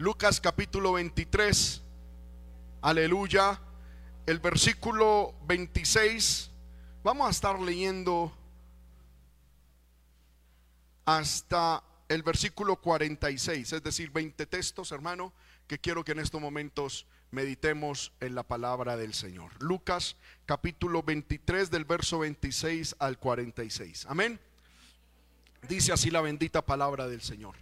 Lucas capítulo 23. Aleluya. El versículo 26. Vamos a estar leyendo hasta el versículo 46, es decir, 20 textos, hermano, que quiero que en estos momentos meditemos en la palabra del Señor. Lucas capítulo 23 del verso 26 al 46. Amén. Dice así la bendita palabra del Señor.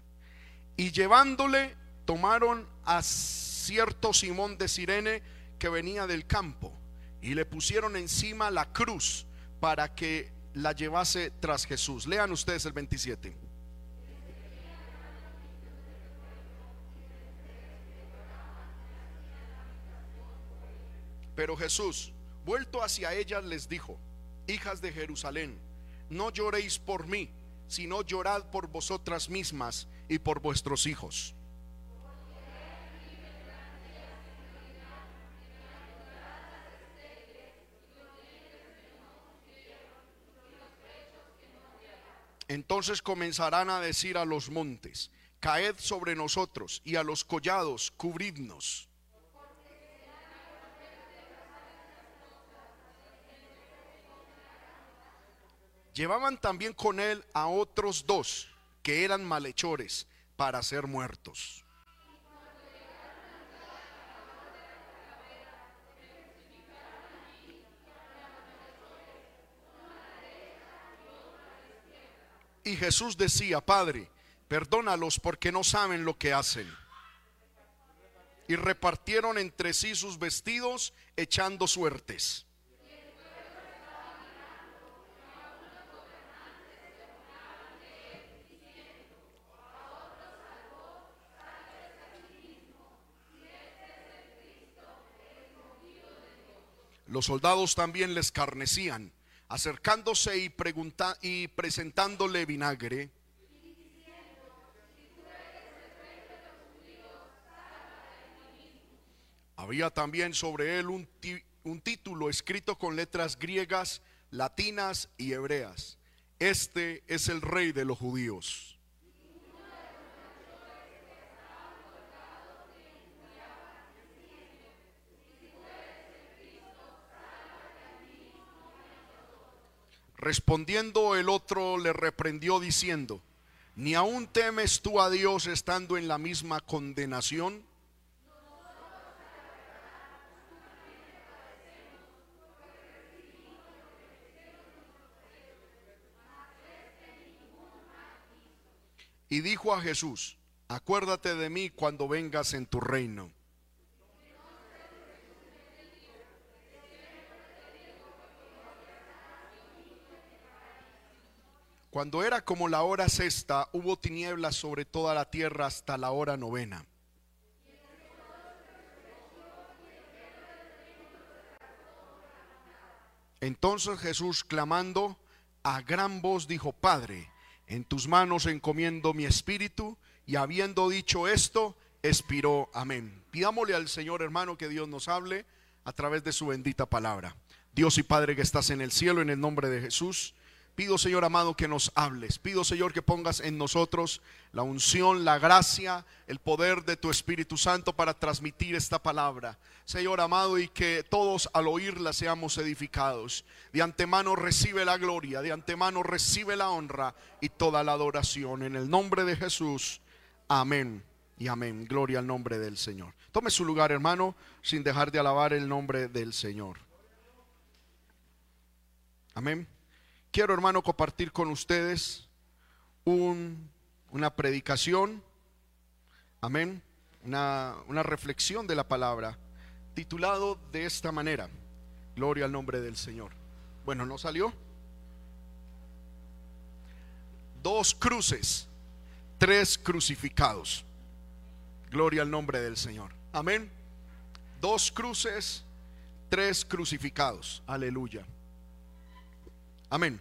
Y llevándole, tomaron a cierto Simón de Sirene que venía del campo y le pusieron encima la cruz para que la llevase tras Jesús. Lean ustedes el 27. Pero Jesús, vuelto hacia ellas, les dijo, hijas de Jerusalén, no lloréis por mí, sino llorad por vosotras mismas y por vuestros hijos. Entonces comenzarán a decir a los montes, caed sobre nosotros, y a los collados, cubridnos. Llevaban también con él a otros dos que eran malhechores para ser muertos. Y Jesús decía, Padre, perdónalos porque no saben lo que hacen. Y repartieron entre sí sus vestidos echando suertes. Los soldados también les carnecían, acercándose y, pregunta, y presentándole vinagre. Había también sobre él un, un título escrito con letras griegas, latinas y hebreas. Este es el rey de los judíos. Respondiendo el otro le reprendió diciendo, ¿ni aún temes tú a Dios estando en la misma condenación? Y dijo a Jesús, acuérdate de mí cuando vengas en tu reino. Cuando era como la hora sexta, hubo tinieblas sobre toda la tierra hasta la hora novena. Entonces Jesús, clamando a gran voz, dijo, Padre, en tus manos encomiendo mi espíritu. Y habiendo dicho esto, expiró. Amén. Pidámosle al Señor hermano que Dios nos hable a través de su bendita palabra. Dios y Padre que estás en el cielo, en el nombre de Jesús. Pido, Señor amado, que nos hables. Pido, Señor, que pongas en nosotros la unción, la gracia, el poder de tu Espíritu Santo para transmitir esta palabra. Señor amado, y que todos al oírla seamos edificados. De antemano recibe la gloria, de antemano recibe la honra y toda la adoración. En el nombre de Jesús. Amén y amén. Gloria al nombre del Señor. Tome su lugar, hermano, sin dejar de alabar el nombre del Señor. Amén quiero, hermano, compartir con ustedes una predicación, amén, una, una reflexión de la palabra, titulado de esta manera, Gloria al nombre del Señor. Bueno, ¿no salió? Dos cruces, tres crucificados. Gloria al nombre del Señor. Amén. Dos cruces, tres crucificados. Aleluya. Amén.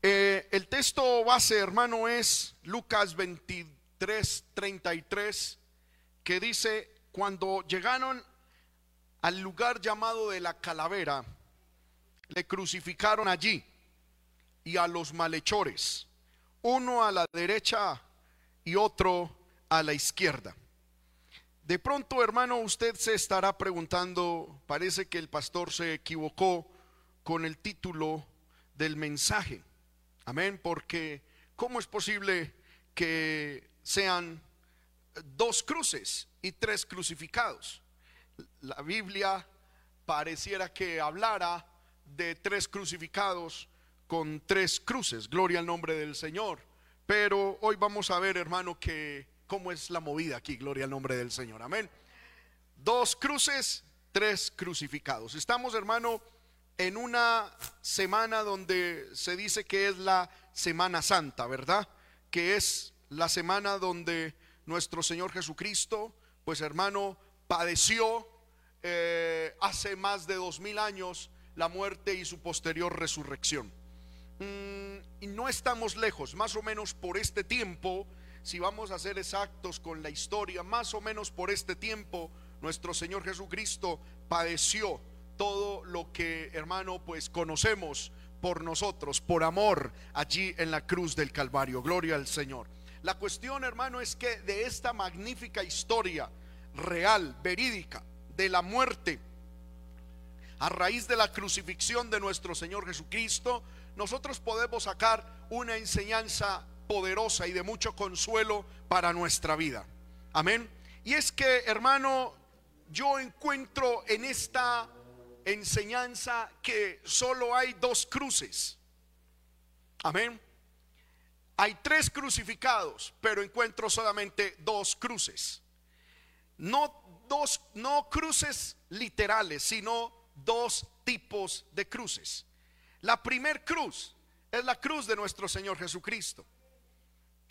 Eh, el texto base, hermano, es Lucas 23, 33, que dice, cuando llegaron al lugar llamado de la calavera, le crucificaron allí y a los malhechores, uno a la derecha y otro a la izquierda. De pronto, hermano, usted se estará preguntando, parece que el pastor se equivocó con el título del mensaje. Amén, porque ¿cómo es posible que sean dos cruces y tres crucificados? La Biblia pareciera que hablara de tres crucificados con tres cruces. Gloria al nombre del Señor. Pero hoy vamos a ver, hermano, que cómo es la movida aquí. Gloria al nombre del Señor. Amén. Dos cruces, tres crucificados. Estamos, hermano, en una semana donde se dice que es la Semana Santa, ¿verdad? Que es la semana donde nuestro Señor Jesucristo, pues hermano, padeció eh, hace más de dos mil años la muerte y su posterior resurrección. Mm, y no estamos lejos, más o menos por este tiempo, si vamos a ser exactos con la historia, más o menos por este tiempo, nuestro Señor Jesucristo padeció todo lo que, hermano, pues conocemos por nosotros, por amor, allí en la cruz del Calvario. Gloria al Señor. La cuestión, hermano, es que de esta magnífica historia real, verídica, de la muerte, a raíz de la crucifixión de nuestro Señor Jesucristo, nosotros podemos sacar una enseñanza poderosa y de mucho consuelo para nuestra vida. Amén. Y es que, hermano, yo encuentro en esta enseñanza que solo hay dos cruces. Amén. Hay tres crucificados, pero encuentro solamente dos cruces. No dos, no cruces literales, sino dos tipos de cruces. La primer cruz es la cruz de nuestro Señor Jesucristo.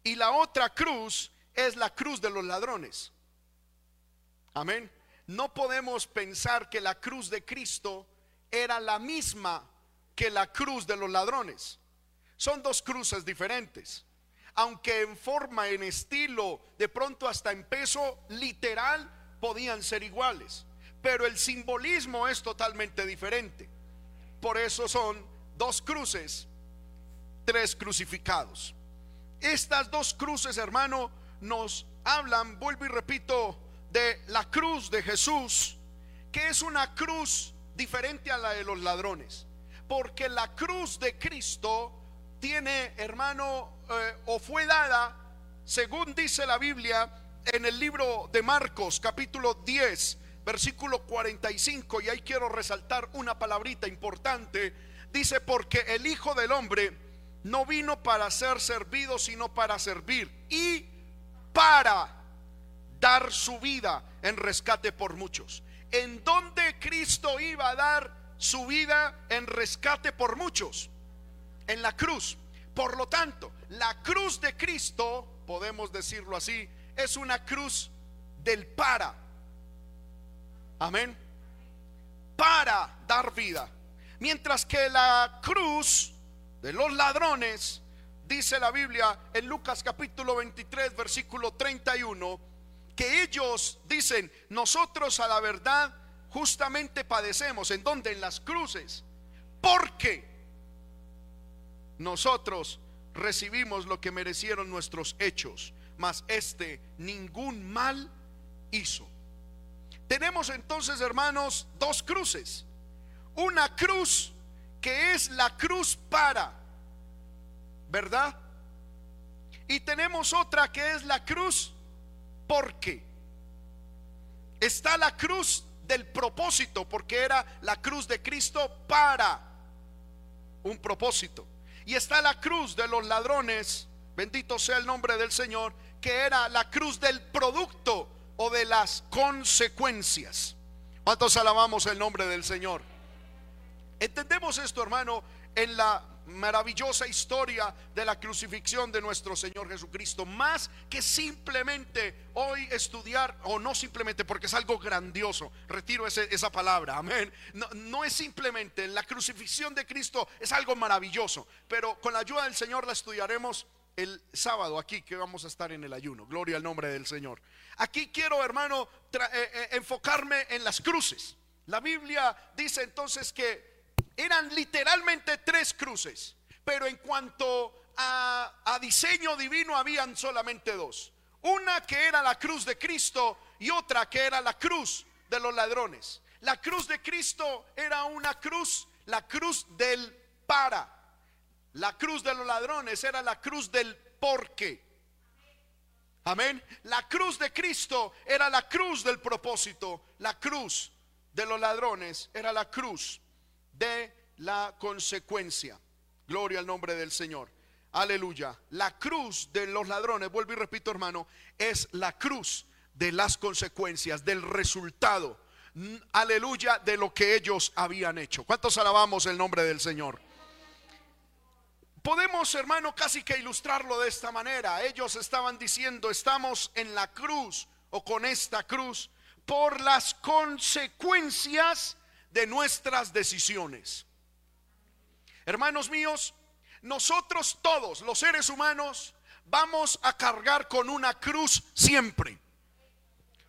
Y la otra cruz es la cruz de los ladrones. Amén. No podemos pensar que la cruz de Cristo era la misma que la cruz de los ladrones. Son dos cruces diferentes. Aunque en forma, en estilo, de pronto hasta en peso literal, podían ser iguales. Pero el simbolismo es totalmente diferente. Por eso son dos cruces, tres crucificados. Estas dos cruces, hermano, nos hablan, vuelvo y repito, de la cruz de Jesús, que es una cruz diferente a la de los ladrones. Porque la cruz de Cristo tiene, hermano, eh, o fue dada, según dice la Biblia, en el libro de Marcos, capítulo 10, versículo 45, y ahí quiero resaltar una palabrita importante. Dice, porque el Hijo del Hombre no vino para ser servido, sino para servir y para dar su vida en rescate por muchos. ¿En dónde Cristo iba a dar su vida en rescate por muchos? En la cruz. Por lo tanto, la cruz de Cristo, podemos decirlo así, es una cruz del para. Amén. Para dar vida. Mientras que la cruz de los ladrones, dice la Biblia en Lucas capítulo 23, versículo 31, que ellos dicen, nosotros a la verdad justamente padecemos. ¿En donde En las cruces. Porque nosotros recibimos lo que merecieron nuestros hechos mas este ningún mal hizo. Tenemos entonces, hermanos, dos cruces. Una cruz que es la cruz para, ¿verdad? Y tenemos otra que es la cruz porque. Está la cruz del propósito, porque era la cruz de Cristo para un propósito. Y está la cruz de los ladrones, bendito sea el nombre del Señor, que era la cruz del producto o de las consecuencias. ¿Cuántos alabamos el nombre del Señor? Entendemos esto, hermano, en la maravillosa historia de la crucifixión de nuestro Señor Jesucristo, más que simplemente hoy estudiar, o no simplemente porque es algo grandioso, retiro esa palabra, amén, no, no es simplemente la crucifixión de Cristo, es algo maravilloso, pero con la ayuda del Señor la estudiaremos el sábado aquí que vamos a estar en el ayuno. Gloria al nombre del Señor. Aquí quiero, hermano, eh, eh, enfocarme en las cruces. La Biblia dice entonces que eran literalmente tres cruces, pero en cuanto a, diseño divino habían solamente dos. Una que era la cruz de Cristo y otra que era la cruz de los ladrones. La cruz de Cristo era una cruz, la cruz del para. La cruz de los ladrones era la cruz del porque. Amén. La cruz de Cristo era la cruz del propósito. La cruz de los ladrones era la cruz de la consecuencia. Gloria al nombre del Señor. Aleluya. La cruz de los ladrones, vuelvo y repito hermano, es la cruz de las consecuencias, del resultado. Aleluya, de lo que ellos habían hecho. ¿Cuántos alabamos el nombre del Señor? Podemos, hermano, casi que ilustrarlo de esta manera. Ellos estaban diciendo, estamos en la cruz o con esta cruz por las consecuencias de nuestras decisiones. Hermanos míos, nosotros todos, los seres humanos, vamos a cargar con una cruz siempre.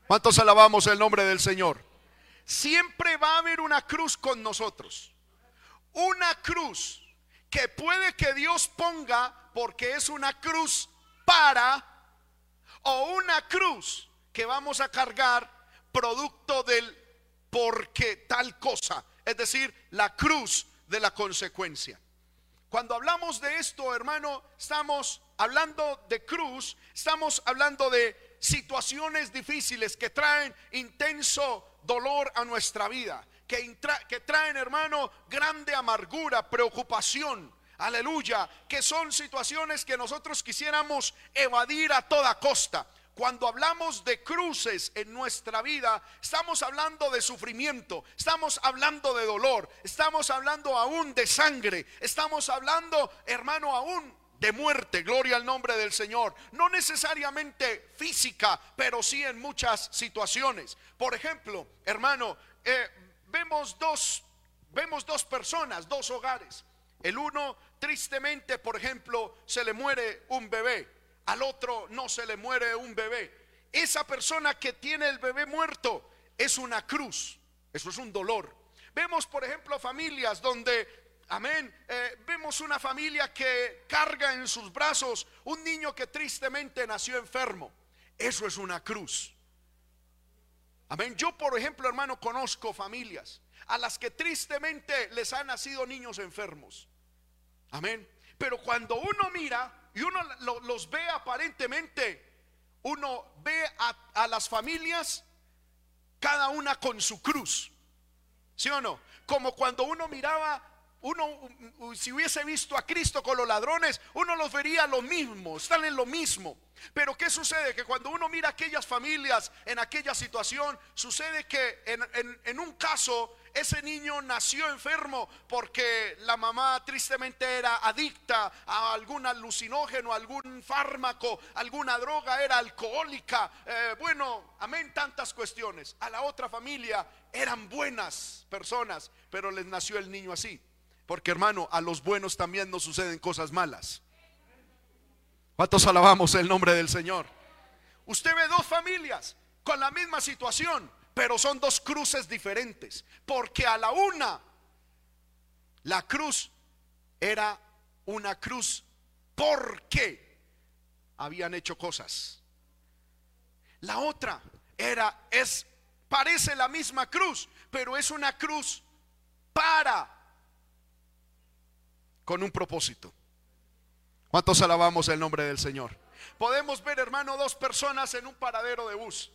¿Cuántos alabamos el nombre del Señor? Siempre va a haber una cruz con nosotros. Una cruz que puede que Dios ponga porque es una cruz para o una cruz que vamos a cargar producto del porque tal cosa, es decir, la cruz de la consecuencia. Cuando hablamos de esto, hermano, estamos hablando de cruz, estamos hablando de situaciones difíciles que traen intenso dolor a nuestra vida, que, traen, hermano, grande amargura, preocupación. Aleluya, que son situaciones que nosotros quisiéramos evadir a toda costa. Cuando hablamos de cruces en nuestra vida, estamos hablando de sufrimiento, estamos hablando de dolor, estamos hablando aún de sangre, estamos hablando, hermano, aún de muerte, gloria al nombre del Señor. No necesariamente física, pero sí en muchas situaciones. Por ejemplo, hermano, eh, vemos dos, vemos dos personas, dos hogares. El uno, tristemente, por ejemplo, se le muere un bebé al otro no se le muere un bebé. Esa persona que tiene el bebé muerto es una cruz, eso es un dolor. Vemos, por ejemplo, familias donde, amén, eh, vemos una familia que carga en sus brazos un niño que tristemente nació enfermo. Eso es una cruz. Amén. Yo, por ejemplo, hermano, conozco familias a las que tristemente les han nacido niños enfermos. Amén. Pero cuando uno mira y uno los ve aparentemente, uno ve a, las familias cada una con su cruz. ¿Sí o no? Como cuando uno miraba uno si hubiese visto a Cristo con los ladrones, uno los vería lo mismo, están en lo mismo. Pero ¿qué sucede? Que cuando uno mira aquellas familias en aquella situación, sucede que en, en un caso ese niño nació enfermo porque la mamá tristemente era adicta a algún alucinógeno, algún fármaco, alguna droga, era alcohólica. Eh, bueno, amén, tantas cuestiones. A la otra familia eran buenas personas, pero les nació el niño así. Porque hermano, a los buenos también nos suceden cosas malas. ¿Cuántos alabamos el nombre del Señor? Usted ve dos familias con la misma situación, pero son dos cruces diferentes. Porque a la una, la cruz era una cruz porque habían hecho cosas. La otra era, es, parece la misma cruz, pero es una cruz para, con un propósito. ¿Cuántos alabamos el nombre del Señor? Podemos ver, hermano, dos personas en un paradero de bus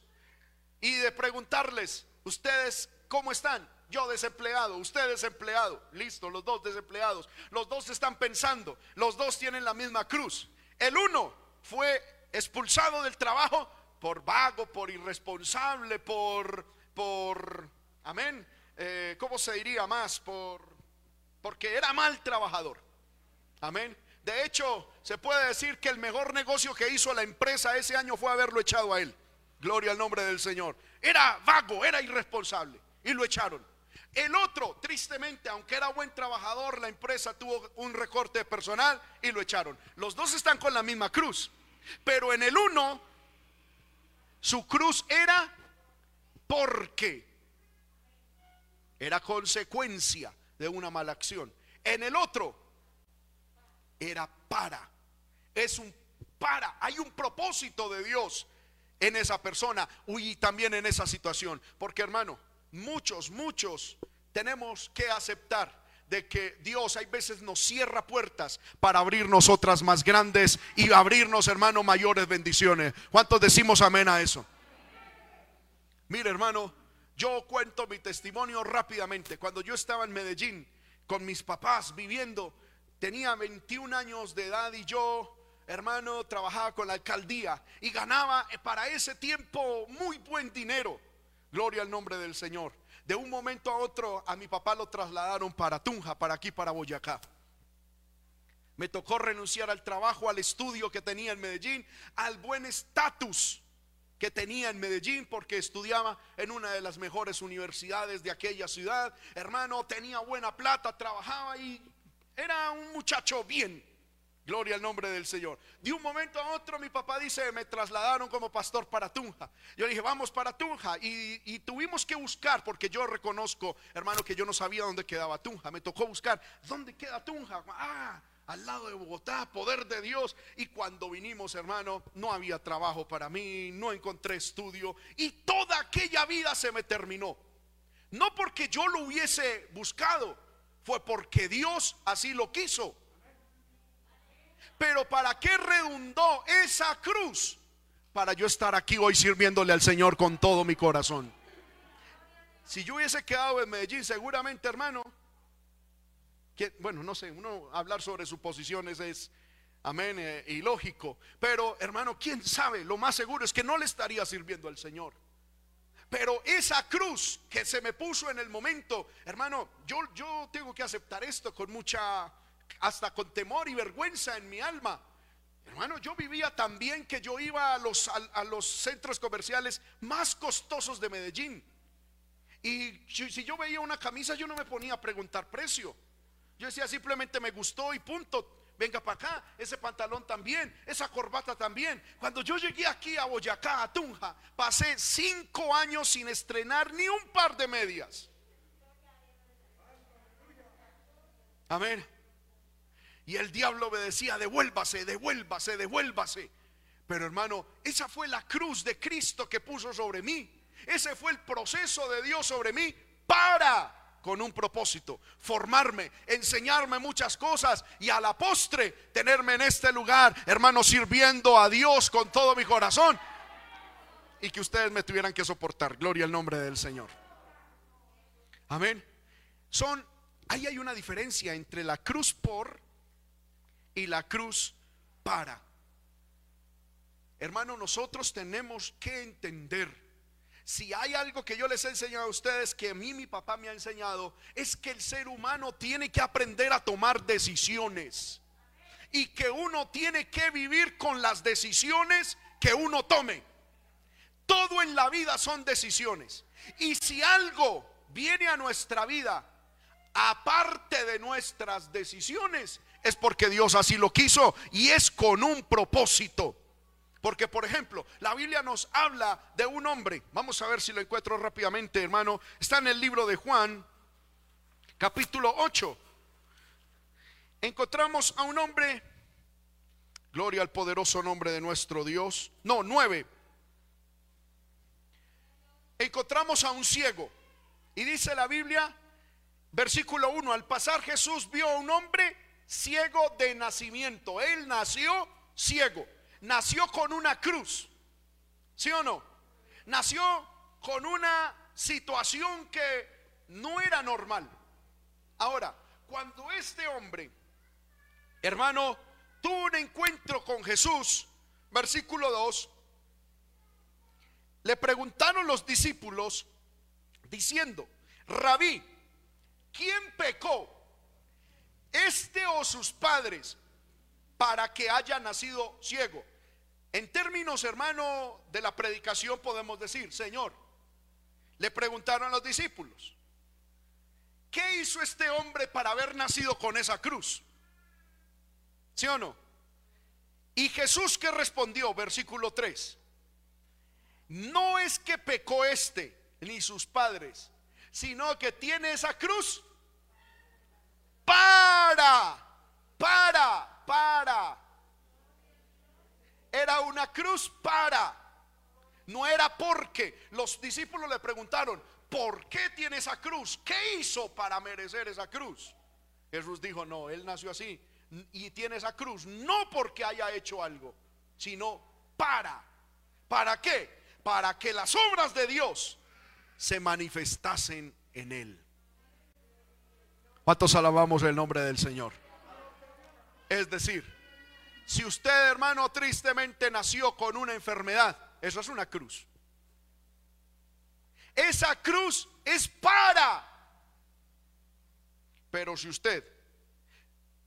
y de preguntarles, ¿ustedes cómo están? Yo desempleado, usted desempleado, listo, los dos desempleados. Los dos están pensando, los dos tienen la misma cruz. El uno fue expulsado del trabajo por vago, por irresponsable, por, por, amén, eh, ¿cómo se diría más? Por, porque era mal trabajador. Amén. De hecho, se puede decir que el mejor negocio que hizo la empresa ese año fue haberlo echado a él. Gloria al nombre del Señor. Era vago, era irresponsable y lo echaron. El otro, tristemente, aunque era buen trabajador, la empresa tuvo un recorte personal y lo echaron. Los dos están con la misma cruz. Pero en el uno, su cruz era porque era consecuencia de una mala acción. En el otro, era para. Es un para. Hay un propósito de Dios en esa persona y también en esa situación. Porque hermano, muchos, muchos tenemos que aceptar de que Dios hay veces nos cierra puertas para abrirnos otras más grandes y abrirnos, hermano, mayores bendiciones. ¿Cuántos decimos amén a eso? Mire, hermano, yo cuento mi testimonio rápidamente. Cuando yo estaba en Medellín con mis papás viviendo, tenía 21 años de edad y yo, hermano, trabajaba con la alcaldía y ganaba para ese tiempo muy buen dinero. Gloria al nombre del Señor. De un momento a otro a mi papá lo trasladaron para Tunja, para aquí, para Boyacá. Me tocó renunciar al trabajo, al estudio que tenía en Medellín, al buen estatus que tenía en Medellín porque estudiaba en una de las mejores universidades de aquella ciudad. Hermano, tenía buena plata, trabajaba y era un muchacho bien. Gloria al nombre del Señor. De un momento a otro mi papá dice, me trasladaron como pastor para Tunja. Yo dije, vamos para Tunja. Y, tuvimos que buscar, porque yo reconozco, hermano, que yo no sabía dónde quedaba Tunja. Me tocó buscar, ¿dónde queda Tunja? Ah, al lado de Bogotá, poder de Dios. Y cuando vinimos, hermano, no había trabajo para mí, no encontré estudio. Y toda aquella vida se me terminó. No porque yo lo hubiese buscado, fue porque Dios así lo quiso. Pero ¿para qué redundó esa cruz? Para yo estar aquí hoy sirviéndole al Señor con todo mi corazón. Si yo hubiese quedado en Medellín, seguramente, hermano, que, bueno, no sé, uno hablar sobre suposiciones es, amén, eh, ilógico. Pero, hermano, quién sabe, lo más seguro es que no le estaría sirviendo al Señor. Pero esa cruz que se me puso en el momento, hermano, yo, yo tengo que aceptar esto con mucha hasta con temor y vergüenza en mi alma. Hermano, yo vivía tan bien que yo iba a los, a, los centros comerciales más costosos de Medellín. Y si yo veía una camisa, yo no me ponía a preguntar precio. Yo decía simplemente me gustó y punto. Venga para acá, ese pantalón también, esa corbata también. Cuando yo llegué aquí a Boyacá, a Tunja, pasé cinco años sin estrenar ni un par de medias. Amén. Y el diablo me decía, devuélvase, devuélvase, devuélvase. Pero hermano, esa fue la cruz de Cristo que puso sobre mí. Ese fue el proceso de Dios sobre mí para con un propósito, formarme, enseñarme muchas cosas y a la postre tenerme en este lugar, hermano, sirviendo a Dios con todo mi corazón y que ustedes me tuvieran que soportar. Gloria al nombre del Señor. Amén. Son, ahí hay una diferencia entre la cruz por y la cruz para. Hermano, nosotros tenemos que entender. Si hay algo que yo les he enseñado a ustedes, que a mí mi papá me ha enseñado, es que el ser humano tiene que aprender a tomar decisiones. Y que uno tiene que vivir con las decisiones que uno tome. Todo en la vida son decisiones. Y si algo viene a nuestra vida aparte de nuestras decisiones, es porque Dios así lo quiso y es con un propósito. Porque, por ejemplo, la Biblia nos habla de un hombre. Vamos a ver si lo encuentro rápidamente, hermano. Está en el libro de Juan, capítulo 8. Encontramos a un hombre, gloria al poderoso nombre de nuestro Dios. No, 9. Encontramos a un ciego. Y dice la Biblia, versículo 1, al pasar Jesús vio a un hombre ciego de nacimiento. Él nació ciego. Nació con una cruz. ¿Sí o no? Nació con una situación que no era normal. Ahora, cuando este hombre, hermano, tuvo un encuentro con Jesús, versículo 2, le preguntaron los discípulos diciendo, rabí, ¿quién pecó? Este o sus padres, para que haya nacido ciego. En términos, hermano, de la predicación podemos decir, Señor, le preguntaron a los discípulos, ¿qué hizo este hombre para haber nacido con esa cruz? ¿Sí o no? Y Jesús que respondió, versículo 3, no es que pecó este ni sus padres, sino que tiene esa cruz para, para, para. era una cruz para. No era porque. Los discípulos le preguntaron, ¿por qué tiene esa cruz? ¿Qué hizo para merecer esa cruz? Jesús dijo, no, él nació así y tiene esa cruz, no porque haya hecho algo, sino para. ¿Para qué? Para que las obras de Dios se manifestasen en él. ¿Cuántos alabamos el nombre del Señor? Es decir, si usted hermano tristemente nació con una enfermedad, eso es una cruz. Esa cruz es para. Pero si usted,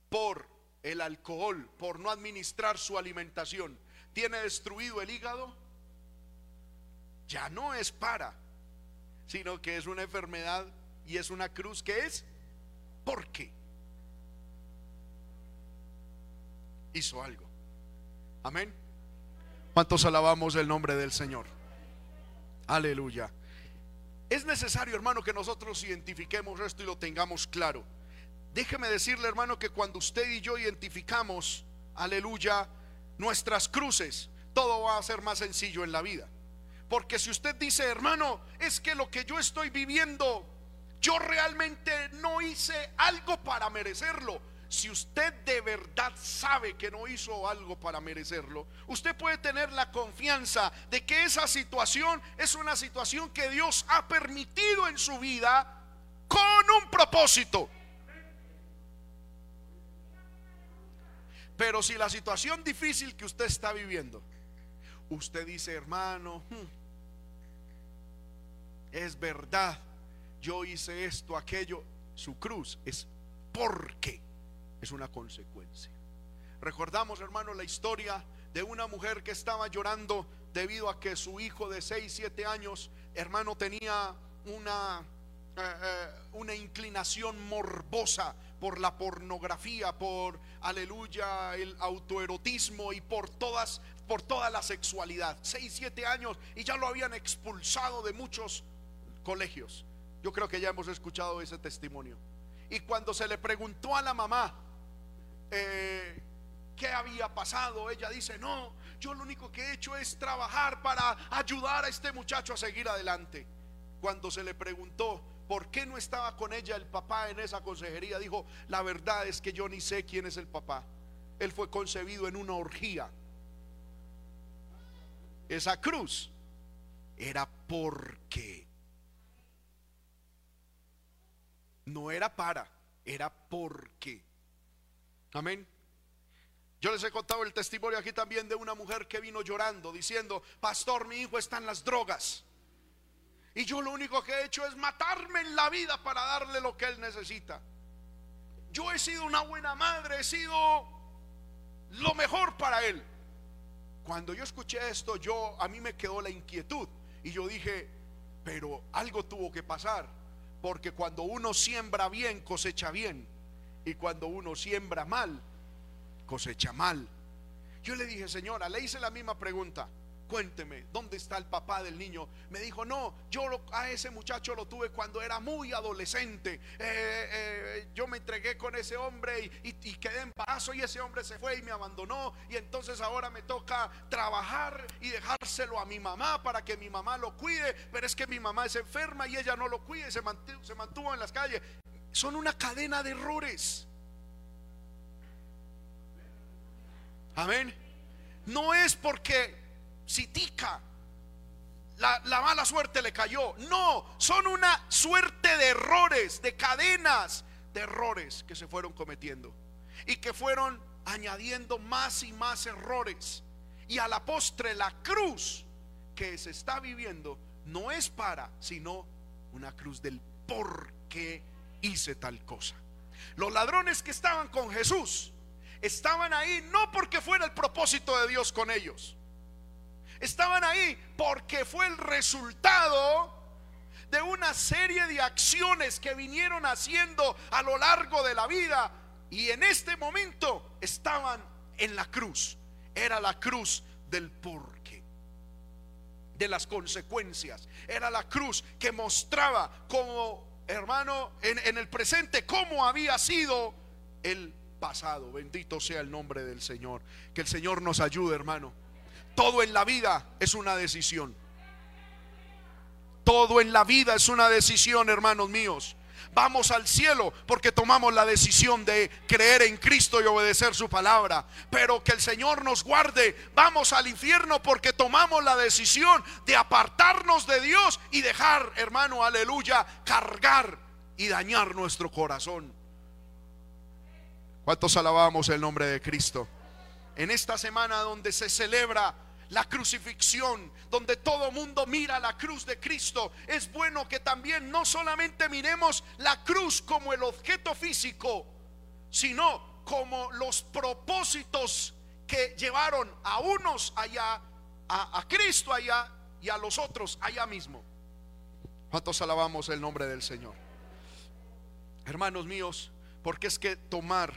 por el alcohol, por no administrar su alimentación, tiene destruido el hígado, ya no es para, sino que es una enfermedad y es una cruz que es porque hizo algo. Amén. ¿Cuántos alabamos el nombre del Señor? Aleluya. Es necesario, hermano, que nosotros identifiquemos esto y lo tengamos claro. Déjeme decirle, hermano, que cuando usted y yo identificamos, aleluya, nuestras cruces, todo va a ser más sencillo en la vida. Porque si usted dice, hermano, es que lo que yo estoy viviendo, yo realmente no hice algo para merecerlo. Si usted de verdad sabe que no hizo algo para merecerlo, usted puede tener la confianza de que esa situación es una situación que Dios ha permitido en su vida con un propósito. Pero si la situación difícil que usted está viviendo, usted dice, hermano, hmm, es verdad, yo hice esto, aquello, su cruz es porque es una consecuencia. Recordamos, hermano, la historia de una mujer que estaba llorando debido a que su hijo de 6, 7 años, hermano, tenía una eh, eh, una inclinación morbosa por la pornografía, por aleluya, el autoerotismo y por todas, por toda la sexualidad. Seis, siete años y ya lo habían expulsado de muchos colegios. Yo creo que ya hemos escuchado ese testimonio. Y cuando se le preguntó a la mamá eh, qué había pasado, ella dice, no, yo lo único que he hecho es trabajar para ayudar a este muchacho a seguir adelante. Cuando se le preguntó, ¿Por qué no estaba con ella el papá en esa consejería? Dijo, la verdad es que yo ni sé quién es el papá. Él fue concebido en una orgía. Esa cruz era porque. No era para, era porque. Amén. Yo les he contado el testimonio aquí también de una mujer que vino llorando diciendo, pastor, mi hijo está en las drogas. Y yo lo único que he hecho es matarme en la vida para darle lo que él necesita. Yo he sido una buena madre, he sido lo mejor para él. Cuando yo escuché esto, yo a mí me quedó la inquietud y yo dije, pero algo tuvo que pasar, porque cuando uno siembra bien, cosecha bien, y cuando uno siembra mal, cosecha mal. Yo le dije, señora, le hice la misma pregunta cuénteme, ¿dónde está el papá del niño? Me dijo, no, yo a ese muchacho lo tuve cuando era muy adolescente. Eh, eh, yo me entregué con ese hombre y, quedé paso y ese hombre se fue y me abandonó. Y entonces ahora me toca trabajar y dejárselo a mi mamá para que mi mamá lo cuide. Pero es que mi mamá es enferma y ella no lo cuida se mantuvo, se mantuvo en las calles. Son una cadena de errores. Amén. No es porque Sitica. La, la, mala suerte le cayó. No, son una suerte de errores, de cadenas de errores que se fueron cometiendo y que fueron añadiendo más y más errores. Y a la postre la cruz que se está viviendo no es para, sino una cruz del por qué hice tal cosa. Los ladrones que estaban con Jesús estaban ahí no porque fuera el propósito de Dios con ellos Estaban ahí porque fue el resultado de una serie de acciones que vinieron haciendo a lo largo de la vida y en este momento estaban en la cruz. Era la cruz del porqué, de las consecuencias. Era la cruz que mostraba como, hermano, en, en el presente, cómo había sido el pasado. Bendito sea el nombre del Señor. Que el Señor nos ayude, hermano Todo en la vida es una decisión. Todo en la vida es una decisión, hermanos míos. Vamos al cielo porque tomamos la decisión de creer en Cristo y obedecer su palabra. Pero que el Señor nos guarde. Vamos al infierno porque tomamos la decisión de apartarnos de Dios y dejar, hermano, aleluya, cargar y dañar nuestro corazón. ¿Cuántos alabamos el nombre de Cristo? En esta semana donde se celebra la crucifixión, donde todo mundo mira la cruz de Cristo, es bueno que también no solamente miremos la cruz como el objeto físico, sino como los propósitos que llevaron a unos allá, a, Cristo allá y a los otros allá mismo. ¿Cuántos alabamos el nombre del Señor? Hermanos míos, porque es que tomar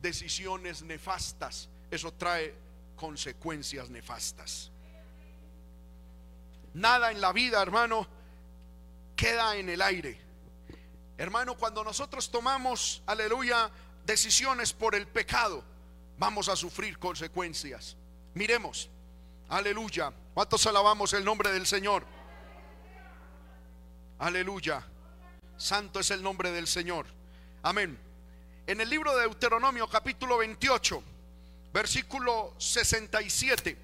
decisiones nefastas, eso trae consecuencias nefastas. Nada en la vida, hermano, queda en el aire. Hermano, cuando nosotros tomamos, aleluya, decisiones por el pecado, vamos a sufrir consecuencias. Miremos, aleluya. ¿Cuántos alabamos el nombre del Señor? Aleluya. Santo es el nombre del Señor. Amén. En el libro de Deuteronomio capítulo 28, versículo 67.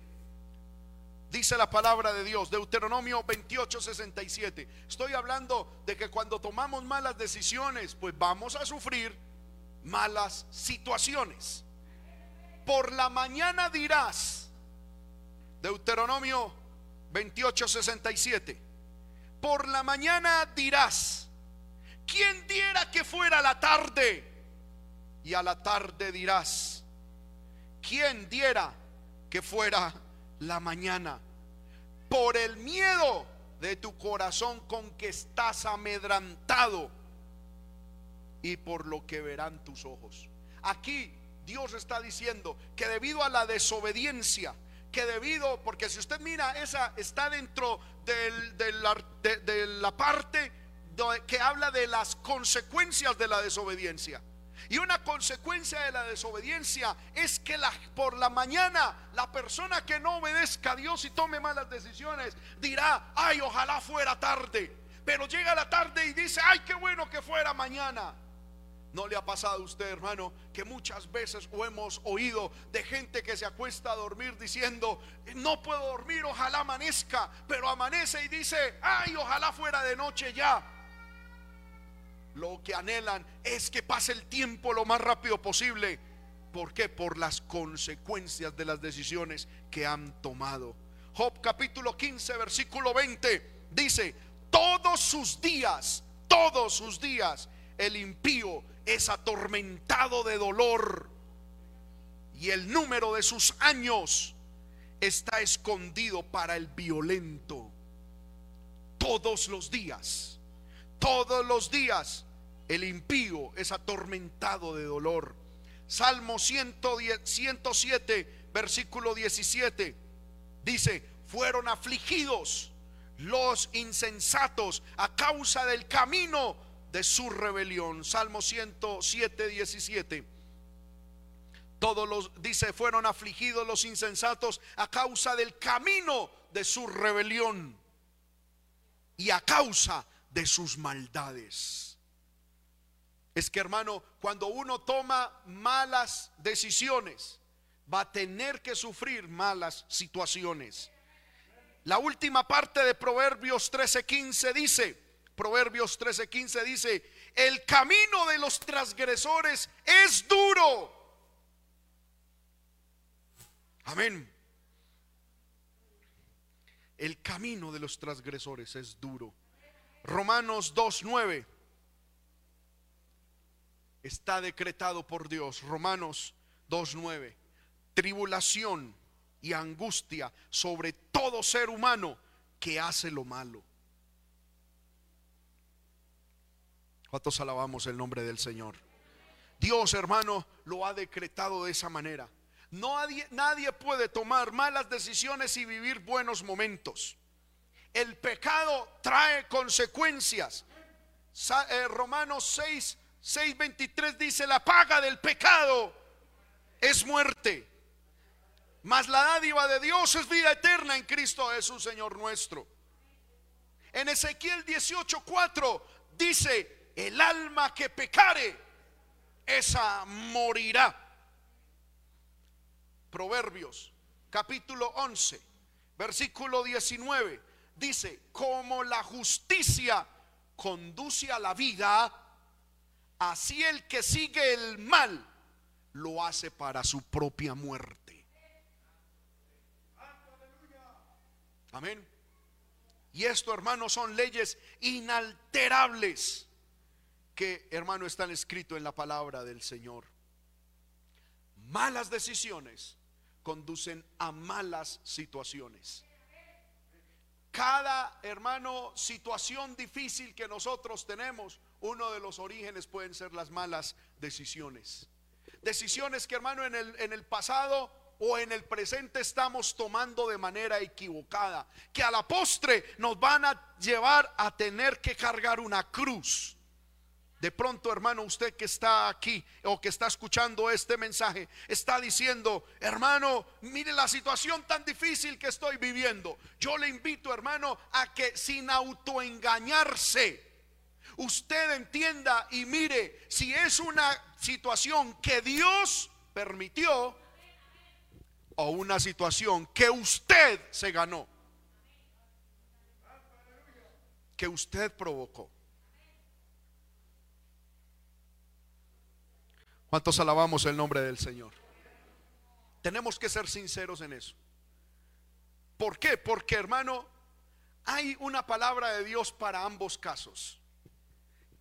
Dice la palabra de Dios, Deuteronomio 28, 67. Estoy hablando de que cuando tomamos malas decisiones, pues vamos a sufrir malas situaciones. Por la mañana dirás, Deuteronomio 28, 67. Por la mañana dirás, ¿quién diera que fuera la tarde? Y a la tarde dirás, ¿Quién diera que fuera la mañana? Por el miedo de tu corazón con que estás amedrantado y por lo que verán tus ojos. Aquí Dios está diciendo que debido a la desobediencia, que debido, porque si usted mira, esa está dentro de, la parte que habla de las consecuencias de la desobediencia. Y una consecuencia de la desobediencia es que por la mañana la persona que no obedezca a Dios y tome malas decisiones dirá, ay, ojalá fuera tarde. Pero llega la tarde y dice, ay, qué bueno que fuera mañana. ¿No le ha pasado a usted, hermano, que muchas veces o hemos oído de gente que se acuesta a dormir diciendo, no puedo dormir, ojalá amanezca, pero amanece y dice, ay, ojalá fuera de noche ya? Lo que anhelan es que pase el tiempo lo más rápido posible. ¿Por qué? Por las consecuencias de las decisiones que han tomado. Job capítulo 15, versículo 20 dice, todos sus días, todos sus días, el impío es atormentado de dolor y el número de sus años está escondido para el violento. Todos los días, todos los días el impío es atormentado de dolor. Salmo 107, versículo 17, dice, fueron afligidos los insensatos a causa del camino de su rebelión. Salmo 107, 17. Todos los, dice, fueron afligidos los insensatos a causa del camino de su rebelión y a causa de sus maldades. Es que hermano, cuando uno toma malas decisiones, va a tener que sufrir malas situaciones. La última parte de Proverbios 13:15 dice, Proverbios 13:15 dice, el camino de los transgresores es duro. Amén. El camino de los transgresores es duro. Romanos 2:9 está decretado por Dios. Romanos 2.9. Tribulación y angustia sobre todo ser humano que hace lo malo. ¿Cuántos alabamos el nombre del Señor? Dios, hermano, lo ha decretado de esa manera. Nadie, nadie puede tomar malas decisiones y vivir buenos momentos. El pecado trae consecuencias. Eh, Romanos 6, 6.23 dice, la paga del pecado es muerte. Mas la dádiva de Dios es vida eterna en Cristo Jesús, Señor nuestro. En Ezequiel 18:4 dice, el alma que pecare, esa morirá. Proverbios capítulo 11, versículo 19, dice, como la justicia conduce a la vida, así el que sigue el mal lo hace para su propia muerte. Amén. Y esto, hermanos, son leyes inalterables que, hermano, están escritos en la palabra del Señor. Malas decisiones conducen a malas situaciones. Cada, hermano, situación difícil que nosotros tenemos, uno de los orígenes pueden ser las malas decisiones. Decisiones que, hermano, en el, en el pasado o en el presente estamos tomando de manera equivocada, que a la postre nos van a llevar a tener que cargar una cruz. De pronto, hermano, usted que está aquí o que está escuchando este mensaje, está diciendo, hermano, mire la situación tan difícil que estoy viviendo. Yo le invito, hermano, a que sin autoengañarse, usted entienda y mire si es una situación que Dios permitió o una situación que usted se ganó, que usted provocó. ¿Cuántos alabamos el nombre del Señor? Tenemos que ser sinceros en eso. ¿Por qué? Porque hermano, hay una palabra de Dios para ambos casos.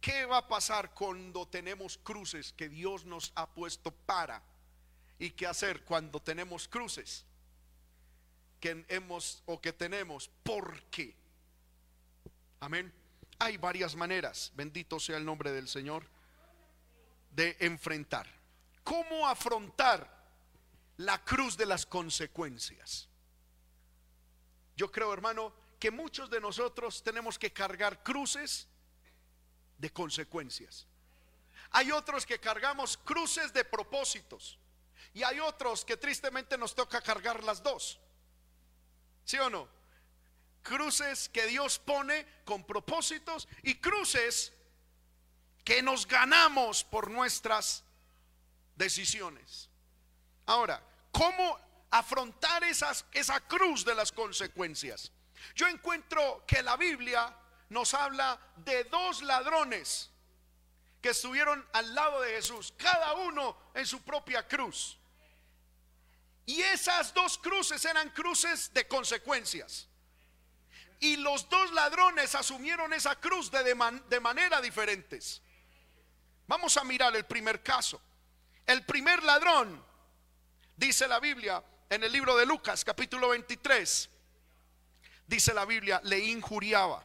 ¿Qué va a pasar cuando tenemos cruces que Dios nos ha puesto para? y qué hacer cuando tenemos cruces que hemos o que tenemos. ¿Por qué? Amén. Hay varias maneras, bendito sea el nombre del Señor, de enfrentar. ¿Cómo afrontar la cruz de las consecuencias? Yo creo, hermano, que muchos de nosotros tenemos que cargar cruces de consecuencias. Hay otros que cargamos cruces de propósitos. Y hay otros que tristemente nos toca cargar las dos. ¿Sí o no? Cruces que Dios pone con propósitos y cruces que nos ganamos por nuestras decisiones. Ahora, ¿cómo afrontar esa cruz de las consecuencias? Yo encuentro que la Biblia nos habla de dos ladrones que estuvieron al lado de Jesús, cada uno en su propia cruz. Y esas dos cruces eran cruces de consecuencias. Y los dos ladrones asumieron esa cruz de, de, manera diferentes. Vamos a mirar el primer caso. El primer ladrón, dice la Biblia en el libro de Lucas capítulo 23, dice la Biblia, le injuriaba.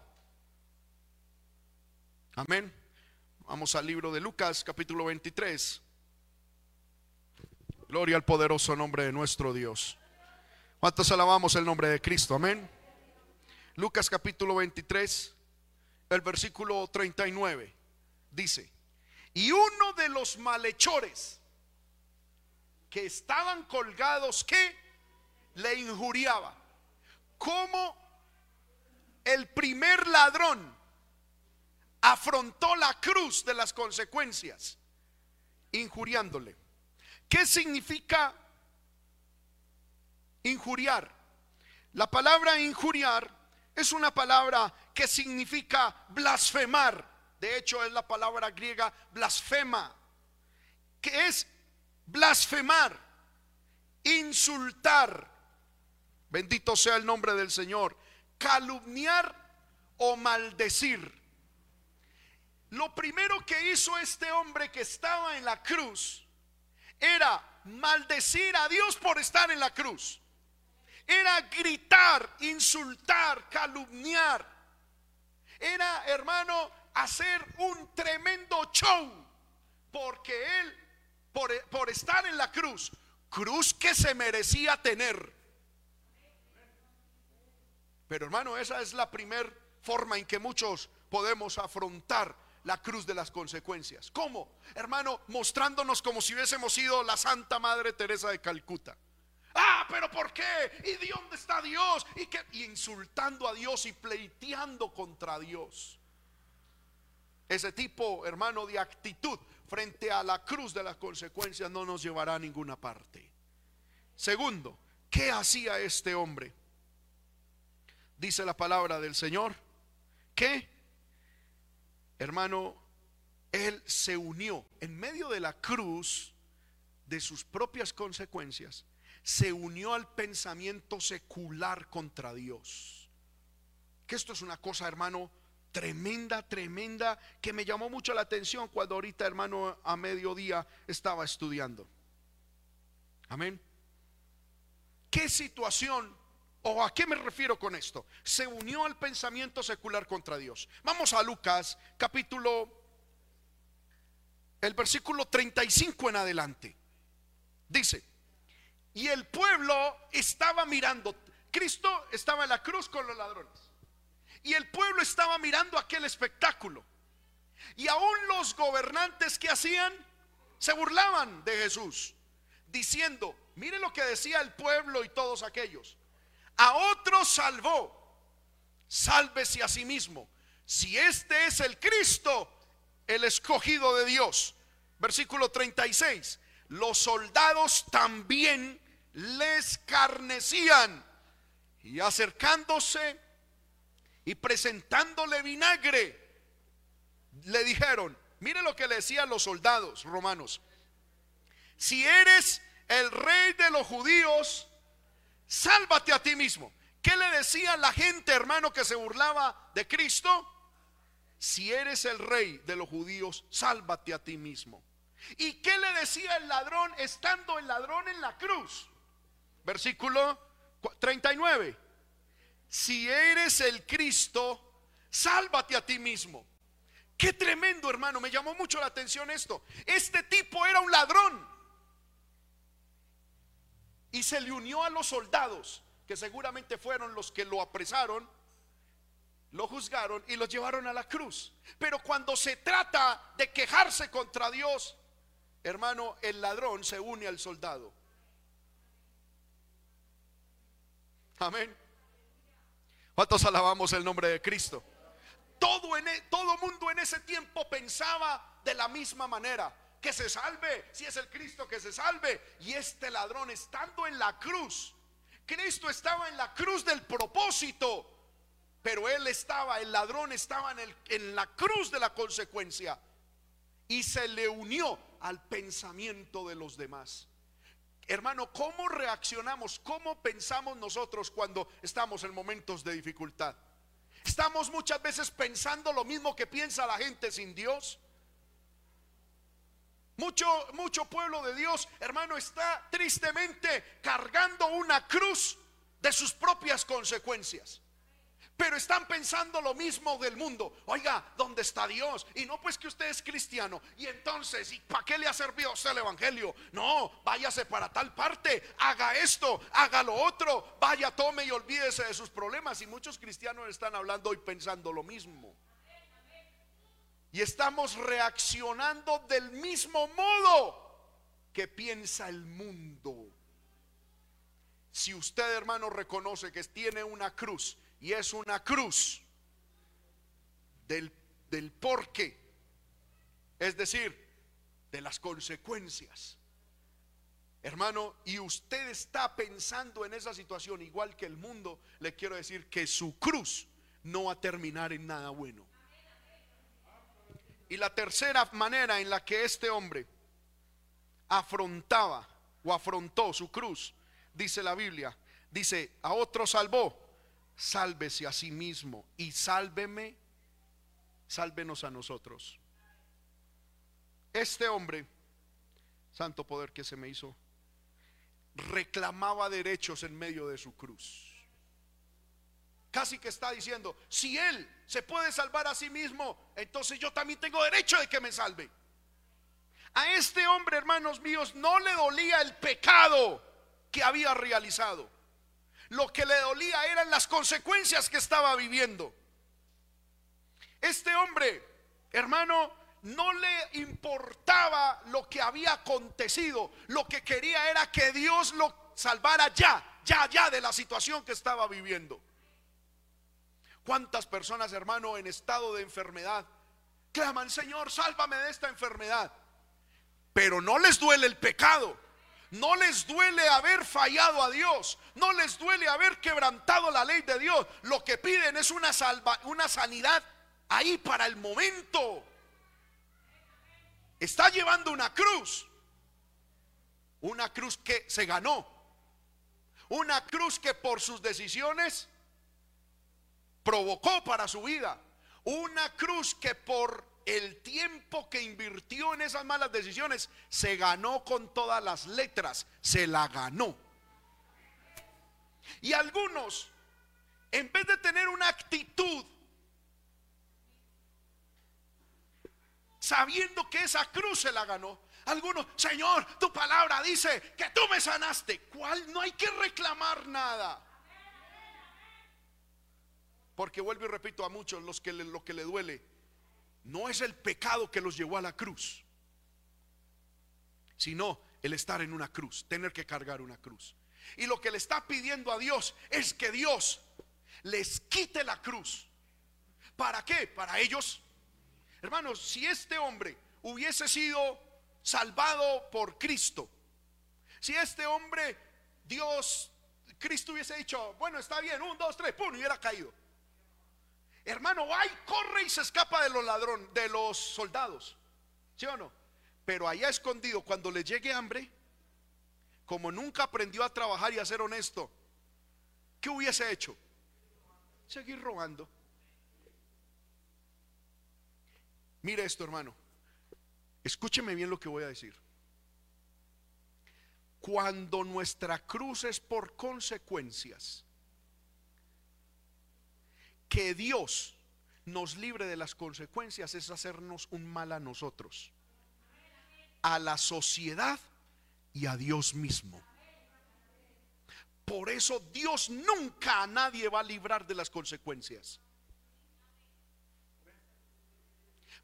Amén. Vamos al libro de Lucas capítulo 23. Gloria al poderoso nombre de nuestro Dios. ¿Cuántos alabamos el nombre de Cristo? Amén. Lucas capítulo 23, el versículo 39, dice, y uno de los malhechores que estaban colgados, que le injuriaba, como el primer ladrón afrontó la cruz de las consecuencias, injuriándole. ¿Qué significa injuriar? La palabra injuriar es una palabra que significa blasfemar. De hecho, es la palabra griega blasfema, que es blasfemar, insultar. Bendito sea el nombre del Señor. Calumniar o maldecir. Lo primero que hizo este hombre que estaba en la cruz era maldecir a Dios por estar en la cruz. Era gritar, insultar, calumniar. Era, hermano, hacer un tremendo show. Porque él, por, por estar en la cruz, cruz que se merecía tener. Pero hermano, esa es la primera forma en que muchos podemos afrontar la cruz de las consecuencias. ¿Cómo? Hermano, mostrándonos como si hubiésemos sido la Santa Madre Teresa de Calcuta. Ah, pero ¿por qué? ¿Y dónde está Dios? Y, que, y insultando a Dios y pleiteando contra Dios. Ese tipo, hermano, de actitud frente a la cruz de las consecuencias no nos llevará a ninguna parte. Segundo, ¿qué hacía este hombre? Dice la palabra del Señor que, hermano, él se unió en medio de la cruz de sus propias consecuencias, se unió al pensamiento secular contra Dios. Que esto es una cosa, hermano, tremenda, tremenda, que me llamó mucho la atención cuando ahorita, hermano, a mediodía estaba estudiando. Amén. ¿Qué situación o a qué me refiero con esto? Se unió al pensamiento secular contra Dios. Vamos a Lucas capítulo, el versículo 35 en adelante. Dice, y el pueblo estaba mirando, Cristo estaba en la cruz con los ladrones. Y el pueblo estaba mirando aquel espectáculo. Y aún los gobernantes que hacían se burlaban de Jesús, diciendo, mire lo que decía el pueblo y todos aquellos. A otro salvó, sálvese a sí mismo. Si este es el Cristo, el escogido de Dios. Versículo 36. Los soldados también les carnecían y acercándose y presentándole vinagre, le dijeron, mire lo que le decían los soldados romanos, si eres el rey de los judíos, sálvate a ti mismo. ¿Qué le decía la gente, hermano, que se burlaba de Cristo? Si eres el rey de los judíos, sálvate a ti mismo. ¿Y qué le decía el ladrón estando el ladrón en la cruz? Versículo 39 si eres el Cristo, sálvate a ti mismo. Qué tremendo, hermano, me llamó mucho la atención esto. Este tipo era un ladrón y se le unió a los soldados, que seguramente fueron los que lo apresaron, lo juzgaron y lo llevaron a la cruz. Pero cuando se trata de quejarse contra Dios, hermano, el ladrón se une al soldado. Amén. ¿Cuántos alabamos el nombre de Cristo? Todo, en, e, todo mundo en ese tiempo pensaba de la misma manera. Que se salve, si es el Cristo que se salve. Y este ladrón estando en la cruz, Cristo estaba en la cruz del propósito, pero él estaba, el ladrón estaba en, el, en la cruz de la consecuencia y se le unió al pensamiento de los demás. Hermano, ¿cómo reaccionamos? ¿Cómo pensamos nosotros cuando estamos en momentos de dificultad? Estamos muchas veces pensando lo mismo que piensa la gente sin Dios. Mucho, mucho pueblo de Dios, hermano, está tristemente cargando una cruz de sus propias consecuencias pero están pensando lo mismo del mundo. Oiga, ¿dónde está Dios? Y no pues que usted es cristiano. Y entonces, ¿y para qué le ha servido el Evangelio? No, váyase para tal parte, haga esto, haga lo otro, vaya, tome y olvídese de sus problemas. Y muchos cristianos están hablando hoy pensando lo mismo. Y estamos reaccionando del mismo modo que piensa el mundo. Si usted, hermano, reconoce que tiene una cruz y es una cruz del, del porqué, es decir, de las consecuencias. Hermano, y usted está pensando en esa situación igual que el mundo, le quiero decir que su cruz no va a terminar en nada bueno. Y la tercera manera en la que este hombre afrontaba o afrontó su cruz, dice la Biblia, dice, a otro salvó, sálvese a sí mismo y sálveme, sálvenos a nosotros. Este hombre, santo poder que se me hizo, reclamaba derechos en medio de su cruz. Casi que está diciendo, si él se puede salvar a sí mismo, entonces yo también tengo derecho de que me salve. A este hombre, hermanos míos, no le dolía el pecado que había realizado lo que le dolía eran las consecuencias que estaba viviendo. Este hombre, hermano, no le importaba lo que había acontecido, lo que quería era que Dios lo salvara ya, ya, ya de la situación que estaba viviendo. ¿Cuántas personas, hermano, en estado de enfermedad claman, Señor, sálvame de esta enfermedad? Pero no les duele el pecado. No les duele haber fallado a Dios. No les duele haber quebrantado la ley de Dios. Lo que piden es una, salva, una sanidad ahí para el momento. Está llevando una cruz. Una cruz que se ganó. Una cruz que por sus decisiones provocó para su vida. Una cruz que por el tiempo que invirtió en esas malas decisiones se ganó con todas las letras, se la ganó. Y algunos, en vez de tener una actitud, sabiendo que esa cruz se la ganó, algunos, Señor, tu palabra dice que tú me sanaste. ¿Cuál? No hay que reclamar nada. Porque vuelvo y repito a muchos los que lo que le duele no es el pecado que los llevó a la cruz, sino el estar en una cruz, tener que cargar una cruz. Y lo que le está pidiendo a Dios es que Dios les quite la cruz. ¿Para qué? Para ellos. Hermanos, si este hombre hubiese sido salvado por Cristo, si este hombre, Dios, Cristo hubiese dicho, bueno, está bien, un, dos, tres, pum, y hubiera caído. Hermano, ay, corre y se escapa de los ladrones, de los soldados. ¿Sí o no? Pero allá escondido, cuando le llegue hambre, como nunca aprendió a trabajar y a ser honesto, ¿qué hubiese hecho? Seguir robando. Mire esto, hermano. Escúcheme bien lo que voy a decir. Cuando nuestra cruz es por consecuencias, que Dios nos libre de las consecuencias es hacernos un mal a nosotros, a la sociedad y a Dios mismo. Por eso Dios nunca a nadie va a librar de las consecuencias.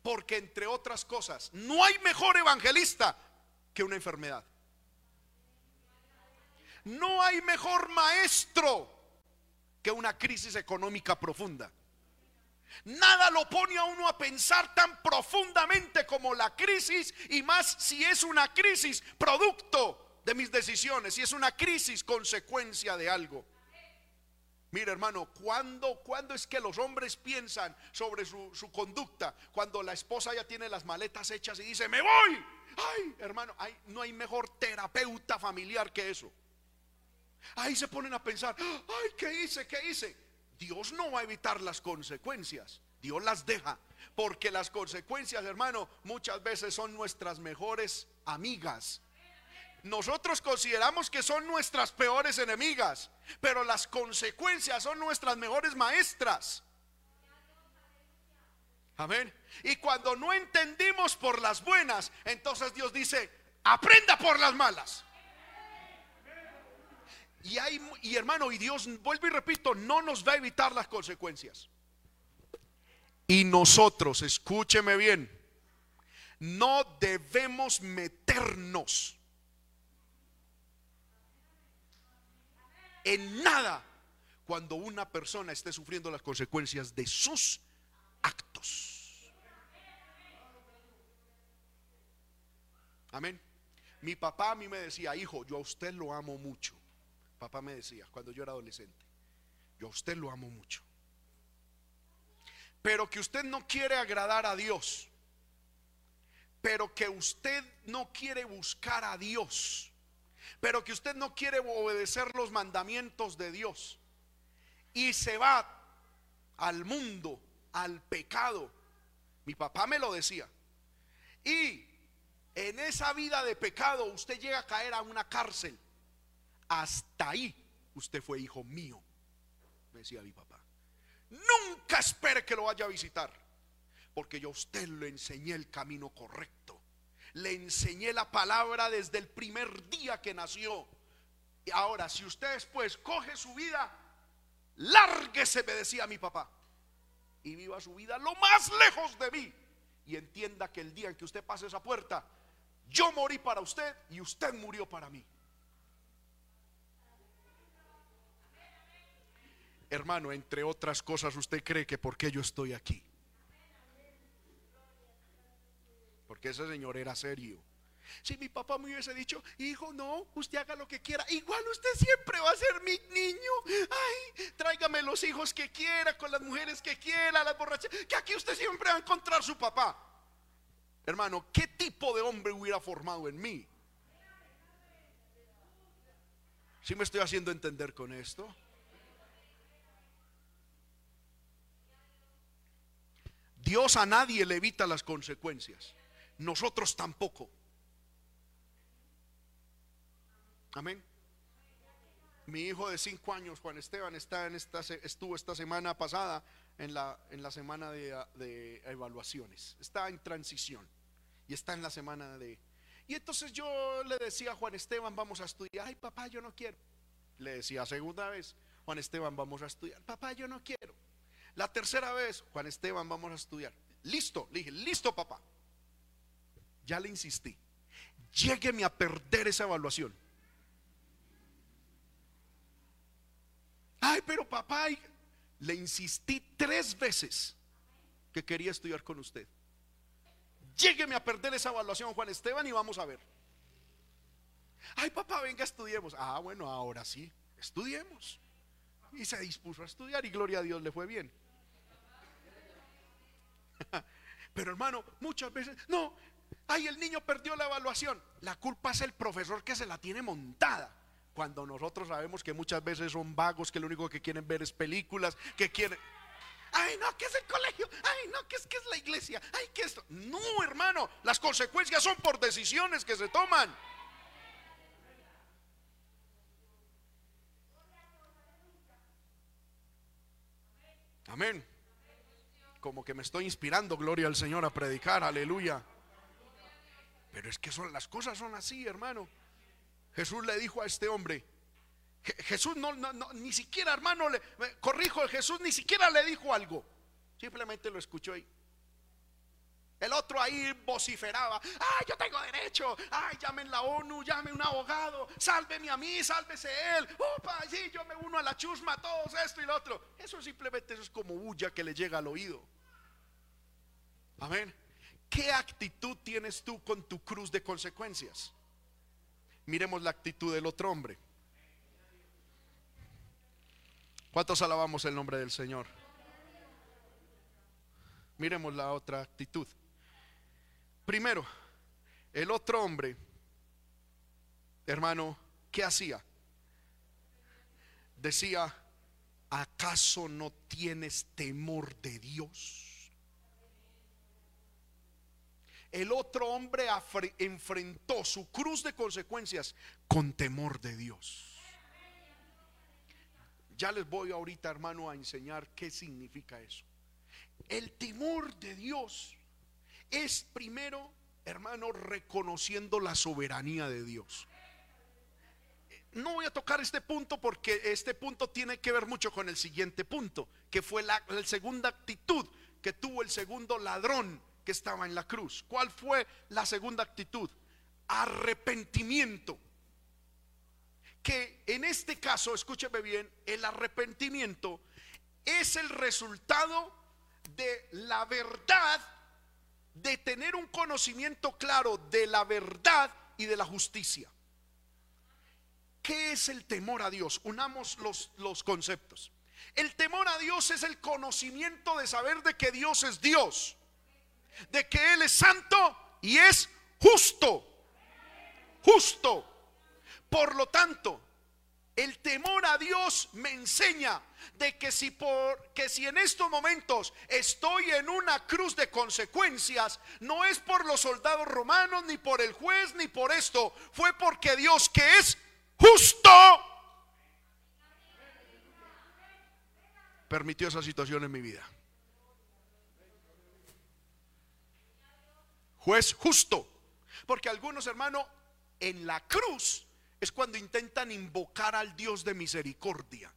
Porque entre otras cosas, no hay mejor evangelista que una enfermedad. No hay mejor maestro que una crisis económica profunda. Nada lo pone a uno a pensar tan profundamente como la crisis y más si es una crisis producto de mis decisiones, si es una crisis consecuencia de algo. Mira hermano, ¿cuándo, ¿cuándo es que los hombres piensan sobre su, su, conducta? Cuando la esposa ya tiene las maletas hechas y dice, me voy. Ay, hermano, no hay mejor terapeuta familiar que eso. Ahí se ponen a pensar, ay, ¿qué hice? ¿Qué hice? Dios no va a evitar las consecuencias, Dios las deja, porque las consecuencias, hermano, muchas veces son nuestras mejores amigas. Nosotros consideramos que son nuestras peores enemigas, pero las consecuencias son nuestras mejores maestras. Amén. Y cuando no entendimos por las buenas, entonces Dios dice, aprenda por las malas. Y, hay, y hermano, y Dios, vuelvo y repito, no nos va a evitar las consecuencias. Y nosotros, escúcheme bien, no debemos meternos en nada cuando una persona esté sufriendo las consecuencias de sus actos. Amén. Mi papá a mí me decía, hijo, yo a usted lo amo mucho. Papá me decía cuando yo era adolescente, yo a usted lo amo mucho. Pero que usted no quiere agradar a Dios. Pero que usted no quiere buscar a Dios. Pero que usted no quiere obedecer los mandamientos de Dios. Y se va al mundo, al pecado. Mi papá me lo decía. Y en esa vida de pecado usted llega a caer a una cárcel hasta ahí usted fue hijo mío, me decía mi papá. Nunca espere que lo vaya a visitar, porque yo a usted le enseñé el camino correcto. Le enseñé la palabra desde el primer día que nació. Y ahora, si usted después coge su vida, lárguese, me decía mi papá, y viva su vida lo más lejos de mí. Y entienda que el día en que usted pase esa puerta, yo morí para usted y usted murió para mí. Hermano, entre otras cosas, usted cree que por qué yo estoy aquí. Porque ese señor era serio. Si mi papá me hubiese dicho, hijo, no, usted haga lo que quiera, igual usted siempre va a ser mi niño. Ay, tráigame los hijos que quiera, con las mujeres que quiera, las borrachas, que aquí usted siempre va a encontrar su papá. Hermano, ¿qué tipo de hombre hubiera formado en mí? Si me estoy haciendo entender con esto? Dios a nadie le evita las consecuencias. Nosotros tampoco. Amén. Mi hijo de cinco años, Juan Esteban, está en esta, estuvo esta semana pasada en la, en la semana de, de evaluaciones. Está en transición y está en la semana de... Y entonces yo le decía a Juan Esteban, vamos a estudiar. Ay, papá, yo no quiero. Le decía segunda vez, Juan Esteban, vamos a estudiar. Papá, yo no quiero. La tercera vez, Juan Esteban, vamos a estudiar. Listo, le dije, listo, papá. Ya le insistí. Llégueme a perder esa evaluación. Ay, pero papá, le insistí tres veces que quería estudiar con usted. Llégueme a perder esa evaluación, Juan Esteban, y vamos a ver. Ay, papá, venga, estudiemos. Ah, bueno, ahora sí, estudiemos. Y se dispuso a estudiar y gloria a Dios le fue bien. Pero hermano, muchas veces, no, ay, el niño perdió la evaluación. La culpa es el profesor que se la tiene montada cuando nosotros sabemos que muchas veces son vagos, que lo único que quieren ver es películas, que quieren... Ay, no, que es el colegio. Ay, no, que es que es la iglesia. Ay, que esto. No, hermano, las consecuencias son por decisiones que se toman. Amén. Como que me estoy inspirando, gloria al Señor, a predicar, aleluya. Pero es que son las cosas son así, hermano. Jesús le dijo a este hombre, Jesús no, ni siquiera, hermano, le, corrijo, Jesús ni siquiera le dijo algo. Simplemente lo escuchó ahí. El otro ahí vociferaba, ay, yo tengo derecho, ay, llamen la ONU, llame un abogado, sálveme a mí, sálvese él, opa, sí, yo me uno a la chusma, todos esto y lo otro. Eso simplemente eso es como bulla que le llega al oído. Amén. ¿Qué actitud tienes tú con tu cruz de consecuencias? Miremos la actitud del otro hombre. ¿Cuántos alabamos el nombre del Señor? Miremos la otra actitud. Primero, el otro hombre, hermano, ¿qué hacía? Decía, ¿acaso no tienes temor de Dios? El otro hombre enfrentó su cruz de consecuencias con temor de Dios. Ya les voy ahorita, hermano, a enseñar qué significa eso. El temor de Dios es primero, hermano, reconociendo la soberanía de Dios. No voy a tocar este punto porque este punto tiene que ver mucho con el siguiente punto, que fue la, la segunda actitud que tuvo el segundo ladrón que estaba en la cruz. ¿Cuál fue la segunda actitud? Arrepentimiento. Que en este caso, escúcheme bien, el arrepentimiento es el resultado de la verdad, de tener un conocimiento claro de la verdad y de la justicia. ¿Qué es el temor a Dios? Unamos los, los conceptos. El temor a Dios es el conocimiento de saber de que Dios es Dios de que Él es santo y es justo. Justo. Por lo tanto, el temor a Dios me enseña de que si por que si en estos momentos estoy en una cruz de consecuencias, no es por los soldados romanos ni por el juez ni por esto, fue porque Dios que es justo permitió esa situación en mi vida. Juez justo. Porque algunos hermanos en la cruz es cuando intentan invocar al Dios de misericordia.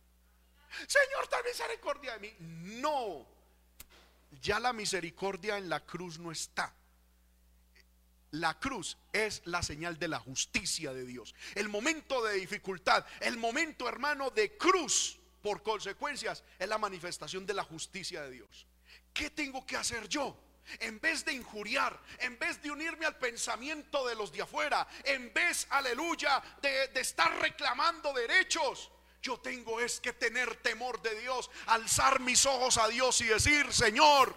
Señor, ten misericordia de mí. No, ya la misericordia en la cruz no está. La cruz es la señal de la justicia de Dios. El momento de dificultad, el momento hermano de cruz, por consecuencias, es la manifestación de la justicia de Dios. ¿Qué tengo que hacer yo? En vez de injuriar, en vez de unirme al pensamiento de los de afuera, en vez, aleluya, de, de estar reclamando derechos, yo tengo es que tener temor de Dios, alzar mis ojos a Dios y decir, Señor,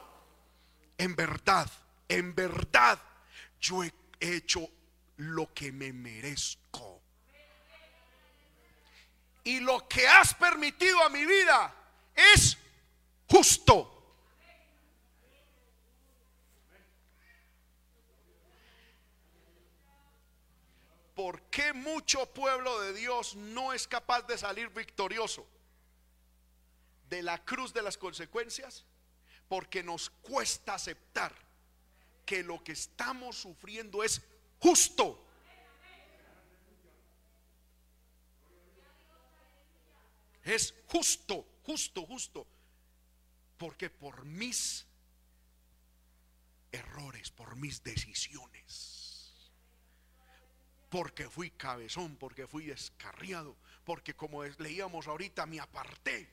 en verdad, en verdad, yo he hecho lo que me merezco. Y lo que has permitido a mi vida es justo. ¿Por qué mucho pueblo de Dios no es capaz de salir victorioso de la cruz de las consecuencias? Porque nos cuesta aceptar que lo que estamos sufriendo es justo. Es justo, justo, justo. Porque por mis errores, por mis decisiones, porque fui cabezón, porque fui descarriado, porque como leíamos ahorita me aparté,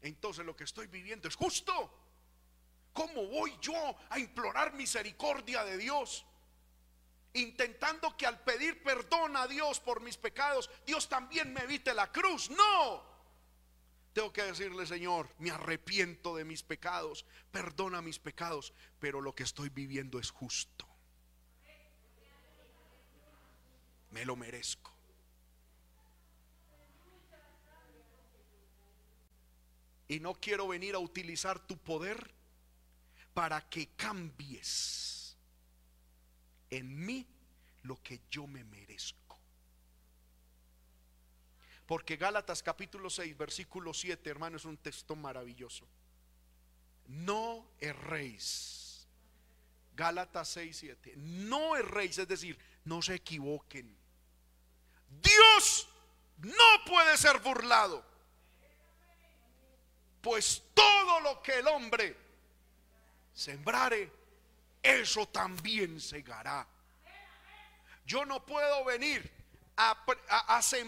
entonces lo que estoy viviendo es justo. ¿Cómo voy yo a implorar misericordia de Dios? Intentando que al pedir perdón a Dios por mis pecados, Dios también me evite la cruz. No. Tengo que decirle, Señor, me arrepiento de mis pecados, perdona mis pecados, pero lo que estoy viviendo es justo. Me lo merezco. Y no quiero venir a utilizar tu poder para que cambies en mí lo que yo me merezco. Porque Gálatas capítulo 6, versículo 7, hermano, es un texto maravilloso. No erréis. Gálatas 6, 7. No erréis, es decir, no se equivoquen. Dios no puede ser burlado. Pues todo lo que el hombre sembrare, eso también segará. Yo no puedo venir a,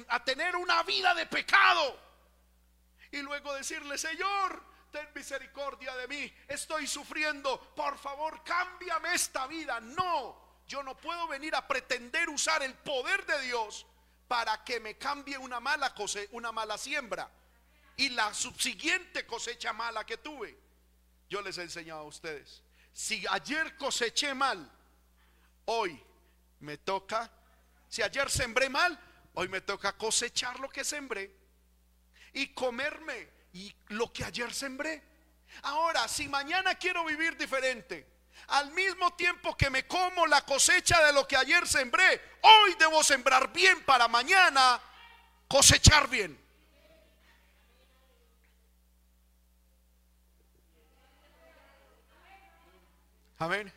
a, tener una vida de pecado y luego decirle, Señor, ten misericordia de mí, estoy sufriendo, por favor, cámbiame esta vida. No, yo no puedo venir a pretender usar el poder de Dios para que me cambie una mala cosecha, una mala siembra y la subsiguiente cosecha mala que tuve. Yo les he enseñado a ustedes. Si ayer coseché mal, hoy me toca, si ayer sembré mal, hoy me toca cosechar lo que sembré y comerme y lo que ayer sembré. Ahora, si mañana quiero vivir diferente, al mismo tiempo que me como la cosecha de lo que ayer sembré, hoy debo sembrar bien para mañana cosechar bien. Amén.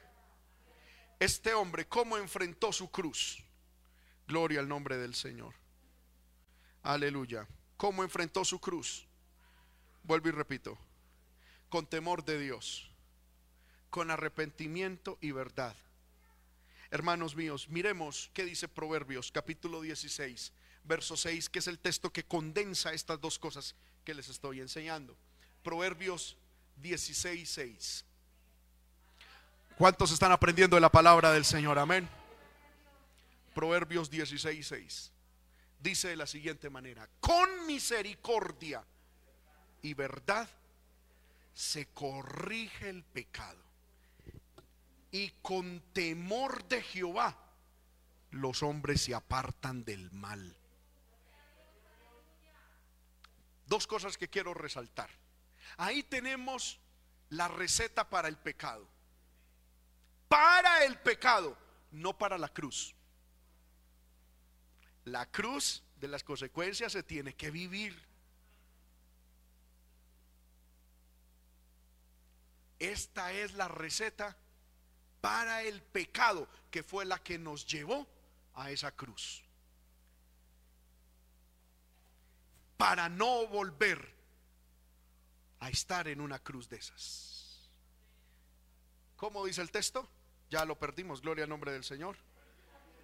Este hombre, ¿cómo enfrentó su cruz? Gloria al nombre del Señor. Aleluya. ¿Cómo enfrentó su cruz? Vuelvo y repito. Con temor de Dios. Con arrepentimiento y verdad. Hermanos míos, miremos qué dice Proverbios capítulo 16, verso 6, que es el texto que condensa estas dos cosas que les estoy enseñando. Proverbios 16, 6. ¿Cuántos están aprendiendo de la palabra del Señor? Amén. Proverbios 16, 6. Dice de la siguiente manera, con misericordia y verdad se corrige el pecado. Y con temor de Jehová los hombres se apartan del mal. Dos cosas que quiero resaltar. Ahí tenemos la receta para el pecado para el pecado, no para la cruz. La cruz de las consecuencias se tiene que vivir. Esta es la receta para el pecado, que fue la que nos llevó a esa cruz. Para no volver a estar en una cruz de esas. ¿Cómo dice el texto? Ya lo perdimos, gloria al nombre del Señor.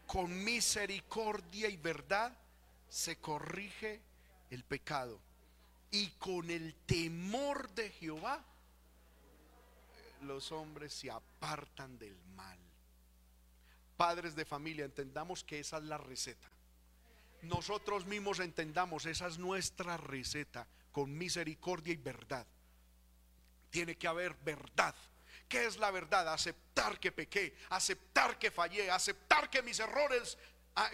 Con misericordia y verdad se corrige el pecado. y con el temor de Jehová los hombres se apartan del mal. Padres de familia, entendamos que esa es la receta. Nosotros mismos entendamos, esa es nuestra receta con misericordia y verdad. Tiene que haber verdad. ¿Qué es la verdad? Aceptar que pequé, aceptar que fallé, aceptar que mis errores,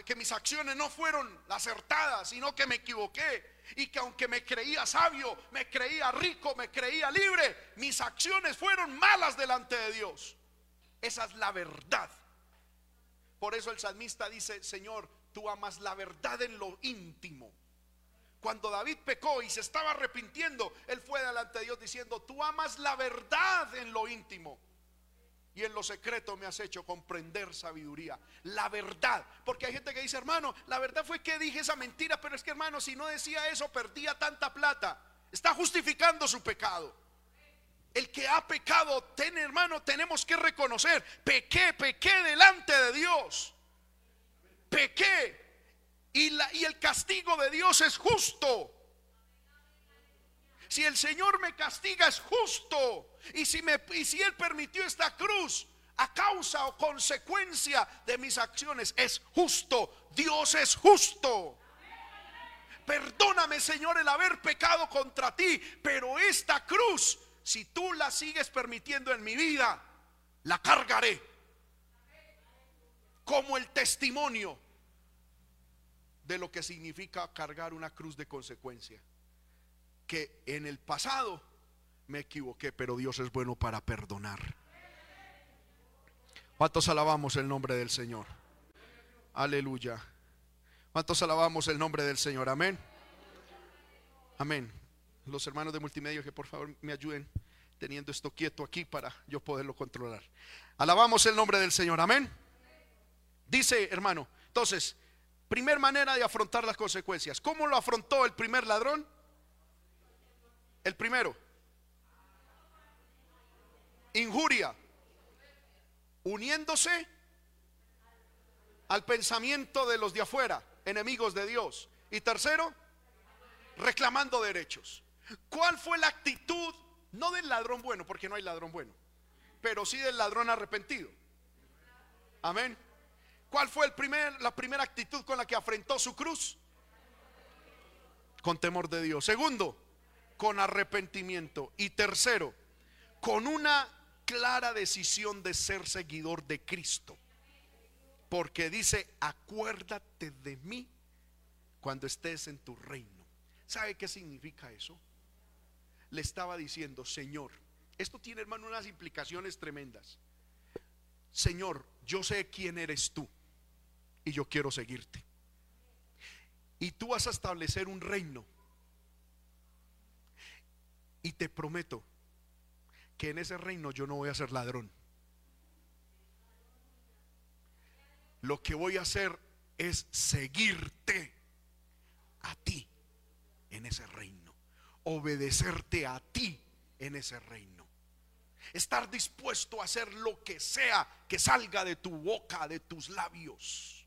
que mis acciones no fueron acertadas, sino que me equivoqué y que aunque me creía sabio, me creía rico, me creía libre, mis acciones fueron malas delante de Dios. Esa es la verdad. Por eso el salmista dice, Señor, tú amas la verdad en lo íntimo. Cuando David pecó y se estaba arrepintiendo, él fue delante de Dios diciendo, tú amas la verdad en lo íntimo y en lo secreto me has hecho comprender sabiduría. La verdad. Porque hay gente que dice, hermano, la verdad fue que dije esa mentira, pero es que hermano, si no decía eso, perdía tanta plata. Está justificando su pecado. El que ha pecado, hermano, tenemos que reconocer, pequé, pequé delante de Dios. Pequé. Y, la, y el castigo de Dios es justo. Si el Señor me castiga es justo. Y si, me, y si Él permitió esta cruz a causa o consecuencia de mis acciones, es justo. Dios es justo. Perdóname, Señor, el haber pecado contra ti. Pero esta cruz, si tú la sigues permitiendo en mi vida, la cargaré como el testimonio de lo que significa cargar una cruz de consecuencia que en el pasado me equivoqué, pero Dios es bueno para perdonar. ¿Cuántos alabamos el nombre del Señor? Aleluya. ¿Cuántos alabamos el nombre del Señor? Amén. Amén. Los hermanos de multimedia que por favor me ayuden teniendo esto quieto aquí para yo poderlo controlar. Alabamos el nombre del Señor. Amén. Dice, hermano, entonces, primer manera de afrontar las consecuencias. ¿Cómo lo afrontó el primer ladrón? El primero, injuria, uniéndose al pensamiento de los de afuera, enemigos de Dios. Y tercero, reclamando derechos. ¿Cuál fue la actitud? No del ladrón bueno, porque no hay ladrón bueno, pero sí del ladrón arrepentido. Amén. ¿Cuál fue el primer, la primera actitud con la que afrentó su cruz? Con temor de Dios. Segundo, con arrepentimiento. Y tercero, con una clara decisión de ser seguidor de Cristo. Porque dice, acuérdate de mí cuando estés en tu reino. ¿Sabe qué significa eso? Le estaba diciendo, Señor, esto tiene hermano unas implicaciones tremendas. Señor, yo sé quién eres tú y yo quiero seguirte. Y tú vas a establecer un reino y te prometo que en ese reino yo no voy a ser ladrón. Lo que voy a hacer es seguirte a ti en ese reino. Obedecerte a ti en ese reino. Estar dispuesto a hacer lo que sea que salga de tu boca, de tus labios.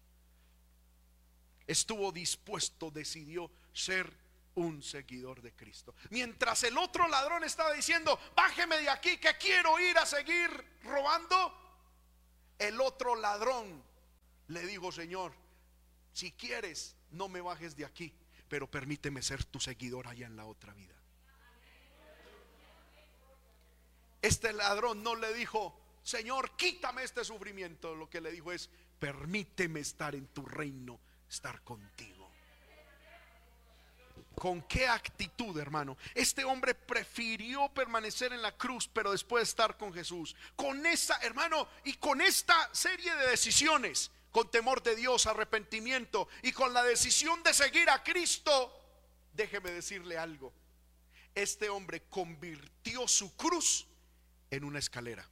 Estuvo dispuesto, decidió ser un seguidor de Cristo. Mientras el otro ladrón estaba diciendo, bájeme de aquí que quiero ir a seguir robando, el otro ladrón le dijo, Señor, si quieres, no me bajes de aquí, pero permíteme ser tu seguidor allá en la otra vida. Este ladrón no le dijo, Señor, quítame este sufrimiento. Lo que le dijo es, permíteme estar en tu reino, estar contigo. ¿Con qué actitud, hermano? Este hombre prefirió permanecer en la cruz, pero después estar con Jesús. Con esa, hermano, y con esta serie de decisiones, con temor de Dios, arrepentimiento y con la decisión de seguir a Cristo, déjeme decirle algo. Este hombre convirtió su cruz en una escalera.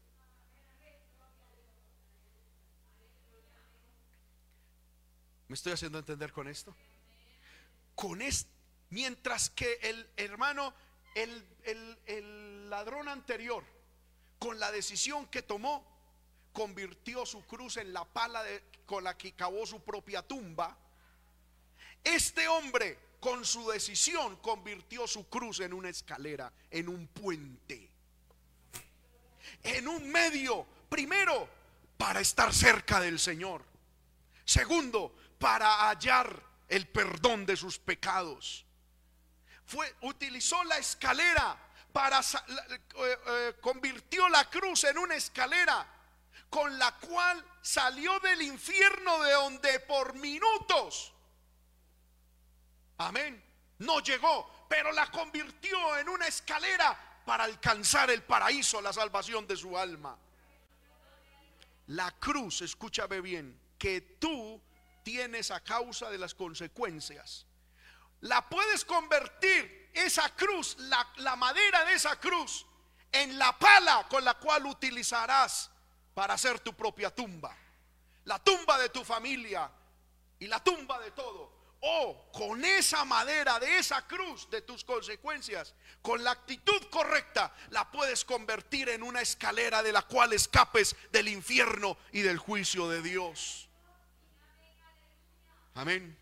¿Me estoy haciendo entender con esto? Con este Mientras que el hermano, el, ladrón anterior, con la decisión que tomó, convirtió su cruz en la pala con la que cavó su propia tumba. Este hombre con su decisión convirtió su cruz en una escalera, en un puente, en un medio, primero, para estar cerca del Señor. Segundo, para hallar el perdón de sus pecados. Fue, utilizó la escalera para eh, eh, convirtió la cruz en una escalera con la cual salió del infierno de donde por minutos Amén. No llegó, pero la convirtió en una escalera para alcanzar el paraíso, la salvación de su alma. La cruz, escúchame bien, que tú tienes a causa de las consecuencias. La puedes convertir, esa cruz, la, madera de esa cruz, en la pala con la cual utilizarás para hacer tu propia tumba. La tumba de tu familia y la tumba de todo o con esa madera de esa cruz de tus consecuencias, con la actitud correcta, la puedes convertir en una escalera de la cual escapes del infierno y del juicio de Dios. Amén.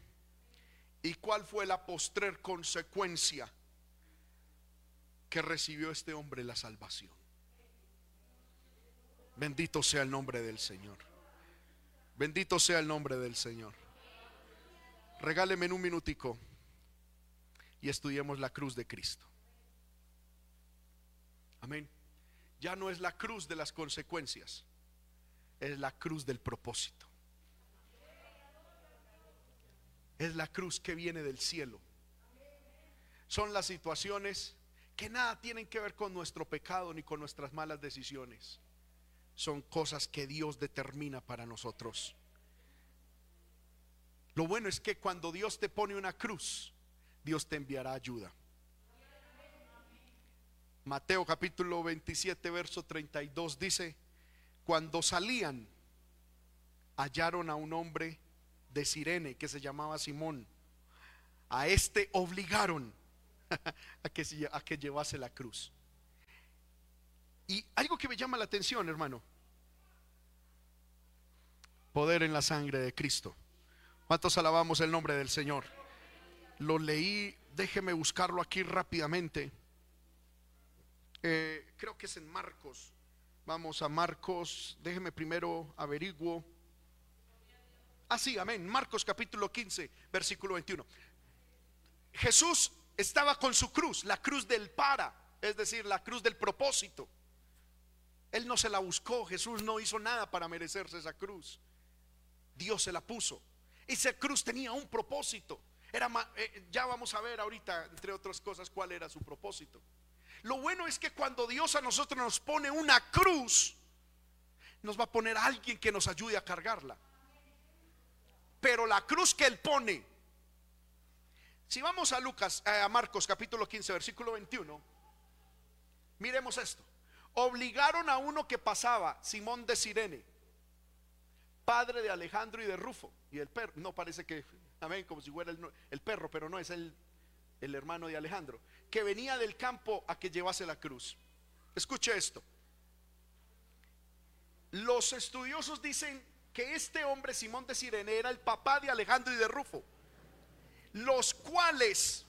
¿Y cuál fue la postrer consecuencia que recibió este hombre la salvación? Bendito sea el nombre del Señor. Bendito sea el nombre del Señor. Regáleme en un minutico y estudiemos la cruz de Cristo. Amén. Ya no es la cruz de las consecuencias, es la cruz del propósito. Es la cruz que viene del cielo. Son las situaciones que nada tienen que ver con nuestro pecado ni con nuestras malas decisiones. Son cosas que Dios determina para nosotros. Lo bueno es que cuando Dios te pone una cruz, Dios te enviará ayuda. Mateo capítulo 27, verso 32 dice, cuando salían, hallaron a un hombre de Sirene que se llamaba Simón. A este obligaron a que, llevase la cruz. Y algo que me llama la atención, hermano, poder en la sangre de Cristo. ¿Cuántos alabamos el nombre del Señor? Lo leí, déjeme buscarlo aquí rápidamente. Eh, creo que es en Marcos. Vamos a Marcos, déjeme primero averiguo. Ah, sí, amén. Marcos capítulo 15, versículo 21. Jesús estaba con su cruz, la cruz del para, es decir, la cruz del propósito. Él no se la buscó, Jesús no hizo nada para merecerse esa cruz. Dios se la puso. Esa cruz tenía un propósito. Era, eh, ya vamos a ver ahorita, entre otras cosas, cuál era su propósito. Lo bueno es que cuando Dios a nosotros nos pone una cruz, nos va a poner a alguien que nos ayude a cargarla. Pero la cruz que Él pone, si vamos a Lucas, eh, a Marcos capítulo 15, versículo 21, miremos esto. Obligaron a uno que pasaba, Simón de Sirene, padre de Alejandro y de Rufo. Y el perro, no parece que, amén, como si fuera el, perro, pero no es el, el hermano de Alejandro, que venía del campo a que llevase la cruz. Escuche esto. Los estudiosos dicen que este hombre, Simón de Sirene, era el papá de Alejandro y de Rufo, los cuales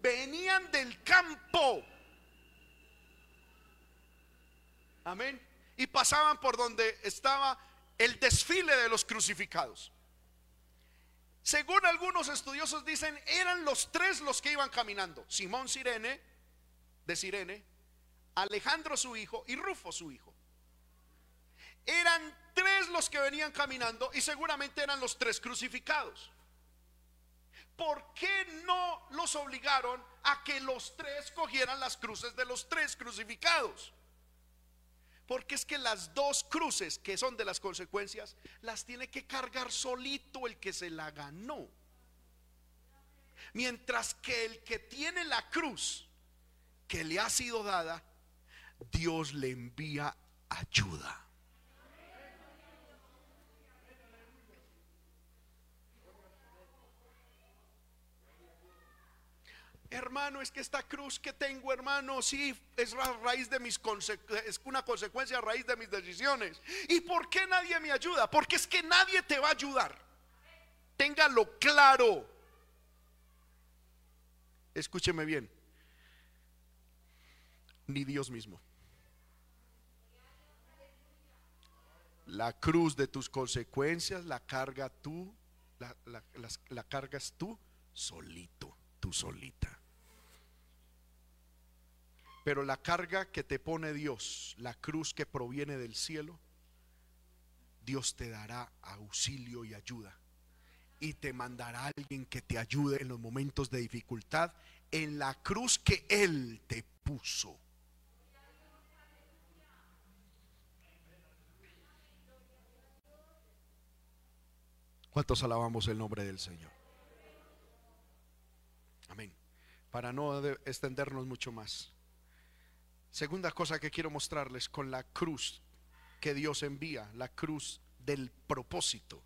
venían del campo. Amén. Y pasaban por donde estaba el desfile de los crucificados. Según algunos estudiosos dicen, eran los tres los que iban caminando. Simón Sirene, de Sirene, Alejandro su hijo y Rufo su hijo. Eran tres los que venían caminando y seguramente eran los tres crucificados. ¿Por qué no los obligaron a que los tres cogieran las cruces de los tres crucificados? Porque es que las dos cruces que son de las consecuencias las tiene que cargar solito el que se la ganó. Mientras que el que tiene la cruz que le ha sido dada, Dios le envía ayuda. Hermano, es que esta cruz que tengo, hermano, sí es raíz de mis es una consecuencia a raíz de mis decisiones. ¿Y por qué nadie me ayuda? Porque es que nadie te va a ayudar. Téngalo claro. escúcheme bien, ni Dios mismo. La cruz de tus consecuencias la carga tú, la, la cargas tú solito, tú solita. Pero la carga que te pone Dios, la cruz que proviene del cielo, Dios te dará auxilio y ayuda. Y te mandará alguien que te ayude en los momentos de dificultad en la cruz que Él te puso. ¿Cuántos alabamos el nombre del Señor? Amén. Para no extendernos mucho más. Segunda cosa que quiero mostrarles con la cruz que Dios envía, la cruz del propósito.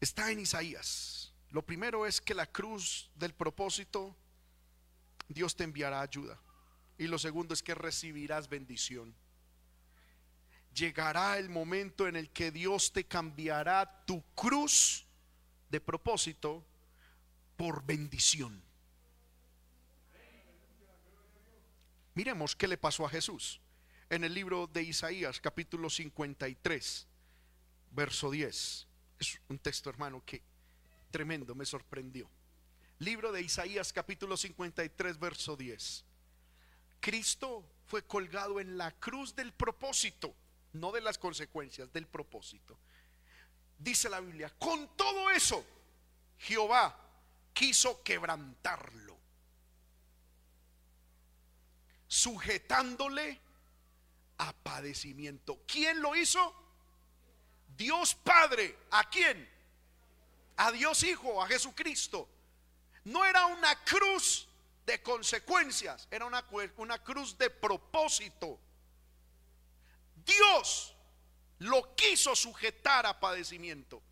Está en Isaías. Lo primero es que la cruz del propósito, Dios te enviará ayuda. Y lo segundo es que recibirás bendición. Llegará el momento en el que Dios te cambiará tu cruz de propósito por bendición. Miremos qué le pasó a Jesús. En el libro de Isaías, capítulo 53, verso 10. Es un texto, hermano, que tremendo, me sorprendió. Libro de Isaías, capítulo 53, verso 10. Cristo fue colgado en la cruz del propósito, no de las consecuencias, del propósito. Dice la Biblia, con todo eso, Jehová quiso quebrantarlo sujetándole a padecimiento. ¿Quién lo hizo? Dios Padre. ¿A quién? A Dios Hijo, a Jesucristo. No era una cruz de consecuencias, era una, una cruz de propósito. Dios lo quiso sujetar a padecimiento.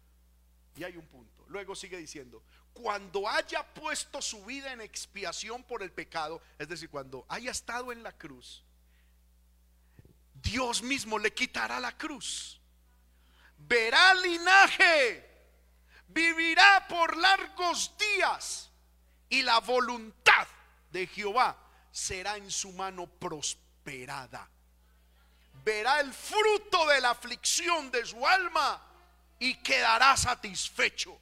Y hay un punto. Luego sigue diciendo, cuando haya puesto su vida en expiación por el pecado, es decir, cuando haya estado en la cruz, Dios mismo le quitará la cruz. Verá linaje, vivirá por largos días y la voluntad de Jehová será en su mano prosperada. Verá el fruto de la aflicción de su alma y quedará satisfecho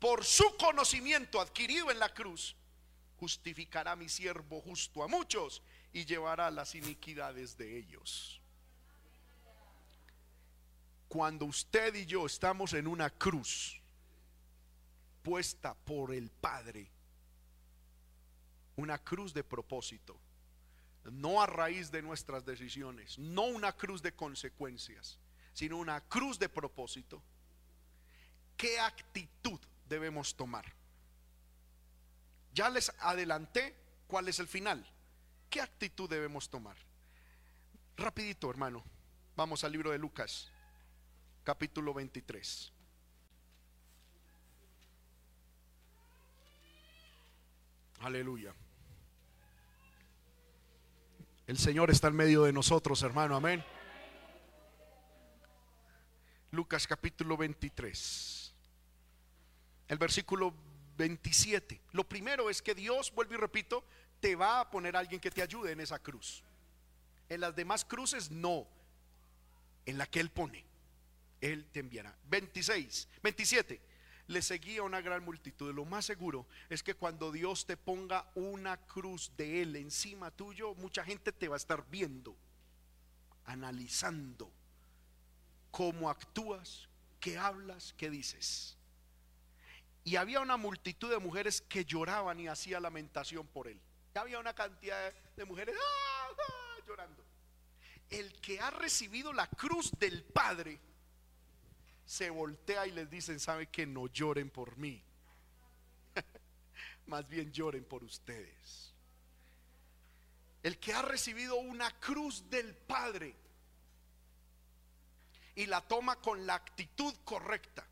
por su conocimiento adquirido en la cruz, justificará mi siervo justo a muchos y llevará las iniquidades de ellos. Cuando usted y yo estamos en una cruz puesta por el Padre, una cruz de propósito, no a raíz de nuestras decisiones, no una cruz de consecuencias, sino una cruz de propósito, ¿qué actitud debemos tomar. Ya les adelanté cuál es el final. ¿Qué actitud debemos tomar? Rapidito, hermano. Vamos al libro de Lucas, capítulo 23. Aleluya. El Señor está en medio de nosotros, hermano. Amén. Lucas capítulo 23 el versículo 27. Lo primero es que Dios, vuelvo y repito, te va a poner alguien que te ayude en esa cruz. En las demás cruces no. En la que Él pone, Él te enviará. 26, 27. Le seguía una gran multitud. Lo más seguro es que cuando Dios te ponga una cruz de Él encima tuyo, mucha gente te va a estar viendo, analizando cómo actúas, qué hablas, qué dices. Y había una multitud de mujeres que lloraban y hacía lamentación por él. Había una cantidad de mujeres ¡ah, ah! llorando. El que ha recibido la cruz del Padre se voltea y les dicen, sabe que no lloren por mí. Más bien lloren por ustedes. El que ha recibido una cruz del Padre y la toma con la actitud correcta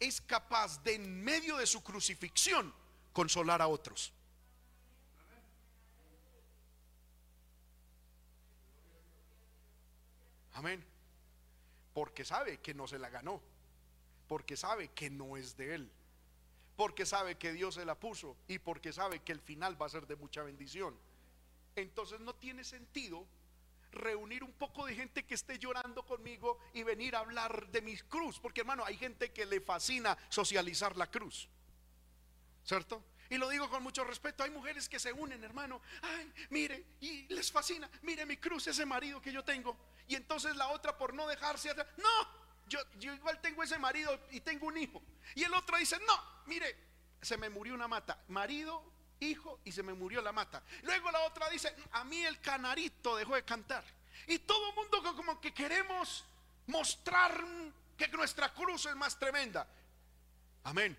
es capaz de en medio de su crucifixión consolar a otros. Amén. Porque sabe que no se la ganó. Porque sabe que no es de él. porque sabe que Dios se la puso y porque sabe que el final va a ser de mucha bendición. Entonces no tiene sentido reunir un poco de gente que esté llorando conmigo y venir a hablar de mi cruz, porque hermano, hay gente que le fascina socializar la cruz. ¿Cierto? Y lo digo con mucho respeto. Hay mujeres que se unen, hermano. Ay, mire, y les fascina. Mire mi cruz, ese marido que yo tengo. Y entonces la otra, por no dejarse atrás, no, yo, yo igual tengo ese marido y tengo un hijo. Y el otro dice, no, mire, se me murió una mata. Marido, hijo y se me murió la mata. Luego la otra dice, a mí el canarito dejó de cantar. Y todo el mundo como que queremos mostrar que nuestra cruz es más tremenda. Amén.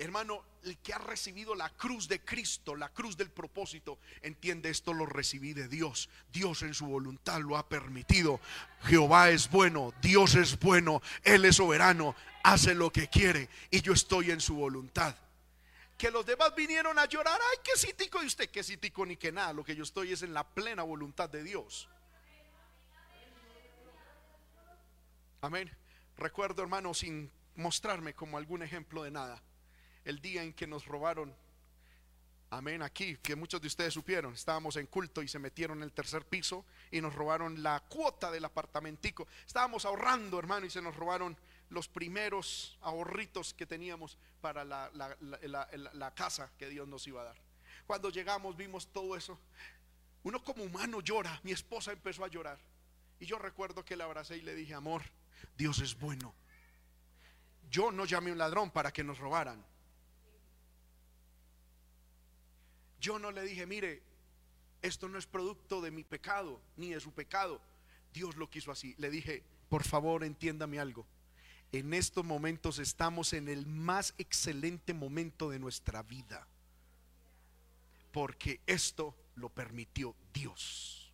Hermano, el que ha recibido la cruz de Cristo, la cruz del propósito, entiende esto lo recibí de Dios. Dios en su voluntad lo ha permitido. Jehová es bueno, Dios es bueno, Él es soberano, hace lo que quiere y yo estoy en su voluntad. Que los demás vinieron a llorar, ay, qué cítico y usted, qué cítico ni que nada, lo que yo estoy es en la plena voluntad de Dios. Amén. Recuerdo, hermano, sin mostrarme como algún ejemplo de nada el día en que nos robaron. Amén, aquí, que muchos de ustedes supieron, estábamos en culto y se metieron en el tercer piso y nos robaron la cuota del apartamentico. Estábamos ahorrando, hermano, y se nos robaron los primeros ahorritos que teníamos para la, casa que Dios nos iba a dar. Cuando llegamos vimos todo eso. Uno como humano llora, mi esposa empezó a llorar. Y yo recuerdo que la abracé y le dije, amor, Dios es bueno. Yo no llamé a un ladrón para que nos robaran. Yo no le dije, mire, esto no es producto de mi pecado, ni de su pecado. Dios lo quiso así. Le dije, por favor, entiéndame algo. En estos momentos estamos en el más excelente momento de nuestra vida. Porque esto lo permitió Dios.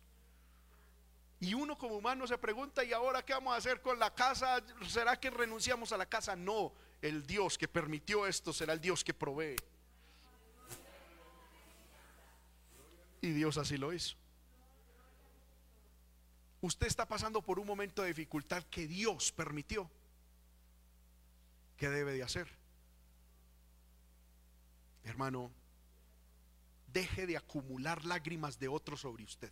Y uno como humano se pregunta, ¿y ahora qué vamos a hacer con la casa? ¿Será que renunciamos a la casa? No, el Dios que permitió esto será el Dios que provee. Y Dios así lo hizo. Usted está pasando por un momento de dificultad que Dios permitió. ¿Qué debe de hacer? Hermano, deje de acumular lágrimas de otros sobre usted.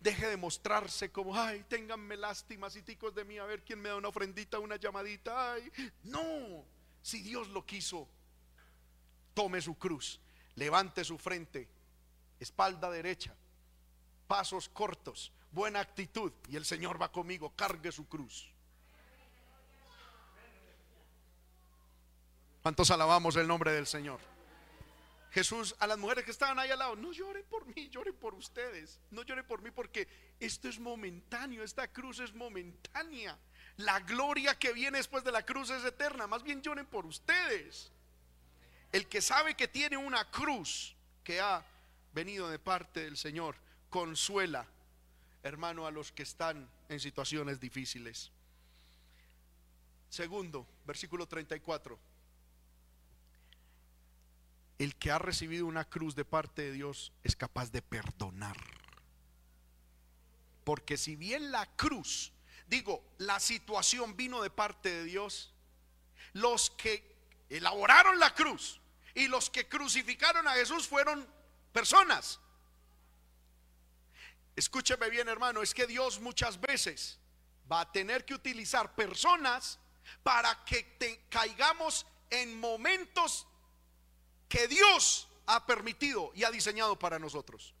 Deje de mostrarse como, ay, ténganme lástimas y ticos de mí, a ver quién me da una ofrendita, una llamadita. Ay, no, si Dios lo quiso, tome su cruz, levante su frente espalda derecha, pasos cortos, buena actitud y el Señor va conmigo, cargue su cruz. ¿Cuántos alabamos el nombre del Señor? Jesús a las mujeres que estaban ahí al lado, no lloren por mí, lloren por ustedes, no lloren por mí porque esto es momentáneo, esta cruz es momentánea. La gloria que viene después de la cruz es eterna, más bien lloren por ustedes. El que sabe que tiene una cruz que ha venido de parte del Señor, consuela, hermano, a los que están en situaciones difíciles. Segundo, versículo 34. El que ha recibido una cruz de parte de Dios es capaz de perdonar. Porque si bien la cruz, digo, la situación vino de parte de Dios, los que elaboraron la cruz y los que crucificaron a Jesús fueron personas. Escúcheme bien, hermano, es que Dios muchas veces va a tener que utilizar personas para que te caigamos en momentos que Dios ha permitido y ha diseñado para nosotros.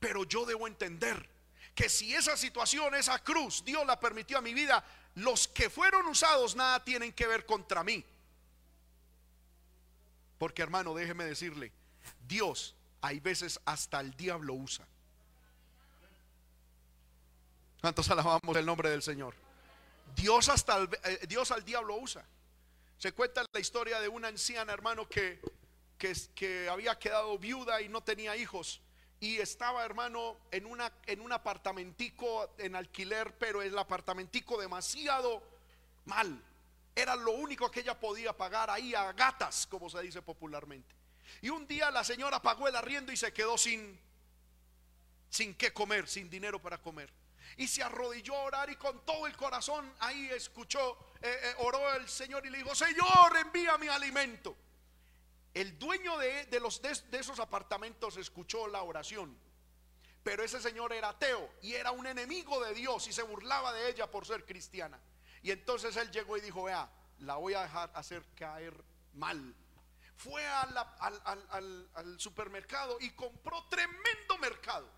Pero yo debo entender que si esa situación, esa cruz, Dios la permitió a mi vida, los que fueron usados nada tienen que ver contra mí. Porque hermano, déjeme decirle, Dios hay veces hasta el diablo usa. ¿Cuántos alabamos el nombre del Señor? Dios hasta eh, Dios al diablo usa. Se cuenta la historia de una anciana, hermano, que, que, había quedado viuda y no tenía hijos. Y estaba, hermano, en, una, en un apartamentico en alquiler, pero el apartamentico demasiado mal. Era lo único que ella podía pagar ahí a gatas, como se dice popularmente. Y un día la señora pagó el arriendo y se quedó sin sin qué comer, sin dinero para comer. Y se arrodilló a orar y con todo el corazón ahí escuchó, eh, eh, oró el Señor y le dijo, Señor, envía mi alimento. El dueño de, de los, de, esos apartamentos escuchó la oración. Pero ese señor era ateo y era un enemigo de Dios y se burlaba de ella por ser cristiana. Y entonces él llegó y dijo, vea, la voy a dejar hacer caer mal. Fue al, al- al- al supermercado y compró tremendo mercado.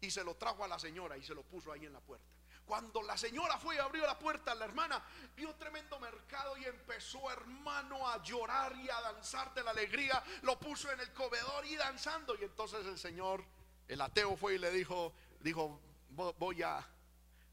Y se lo trajo a la señora y se lo puso ahí en la puerta. Cuando la señora fue y abrió la puerta, la hermana vio tremendo mercado y empezó, hermano, a llorar y a danzar de la alegría. Lo puso en el comedor y danzando. Y entonces el señor, el ateo, fue y le dijo, dijo, "Vo- voy a,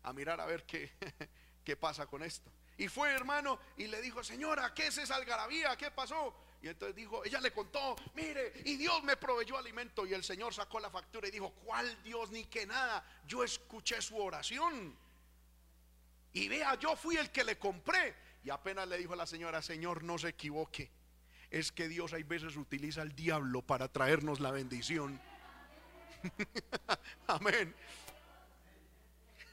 a mirar a ver qué, qué pasa con esto. Y fue, hermano, y le dijo, señora, ¿qué es esa algarabía? ¿Qué pasó? Y entonces dijo, ella le contó, mire, y Dios me proveyó alimento. Y el Señor sacó la factura y dijo, ¿cuál Dios ni que nada? Yo escuché su oración. Y vea, yo fui el que le compré. Y apenas le dijo a la señora, Señor, no se equivoque. Es que Dios hay veces utiliza al diablo para traernos la bendición. Amén.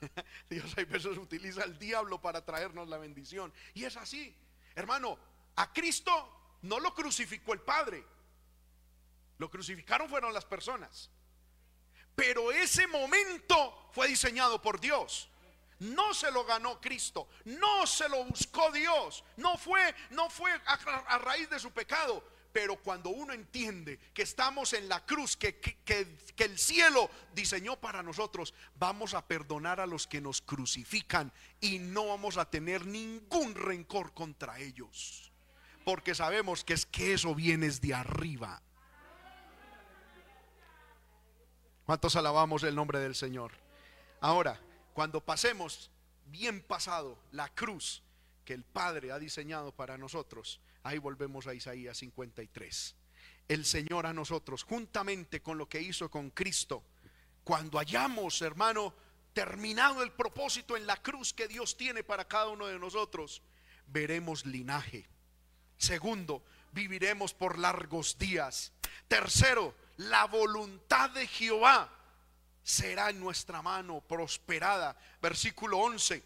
Dios hay veces utiliza al diablo para traernos la bendición. Y es así. Hermano, a Cristo no lo crucificó el Padre. Lo crucificaron fueron las personas. Pero ese momento fue diseñado por Dios. No se lo ganó Cristo, no se lo buscó Dios, no fue, no fue a, raíz de su pecado. Pero cuando uno entiende que estamos en la cruz, que, que- que- que el cielo diseñó para nosotros, vamos a perdonar a los que nos crucifican y no vamos a tener ningún rencor contra ellos. Porque sabemos que es que eso viene de arriba. ¿Cuántos alabamos el nombre del Señor? Ahora, cuando pasemos bien pasado la cruz que el Padre ha diseñado para nosotros, ahí volvemos a Isaías 53. El Señor a nosotros, juntamente con lo que hizo con Cristo, cuando hayamos, hermano, terminado el propósito en la cruz que Dios tiene para cada uno de nosotros, veremos linaje. Segundo, viviremos por largos días. Tercero, la voluntad de Jehová será en nuestra mano prosperada. Versículo 11.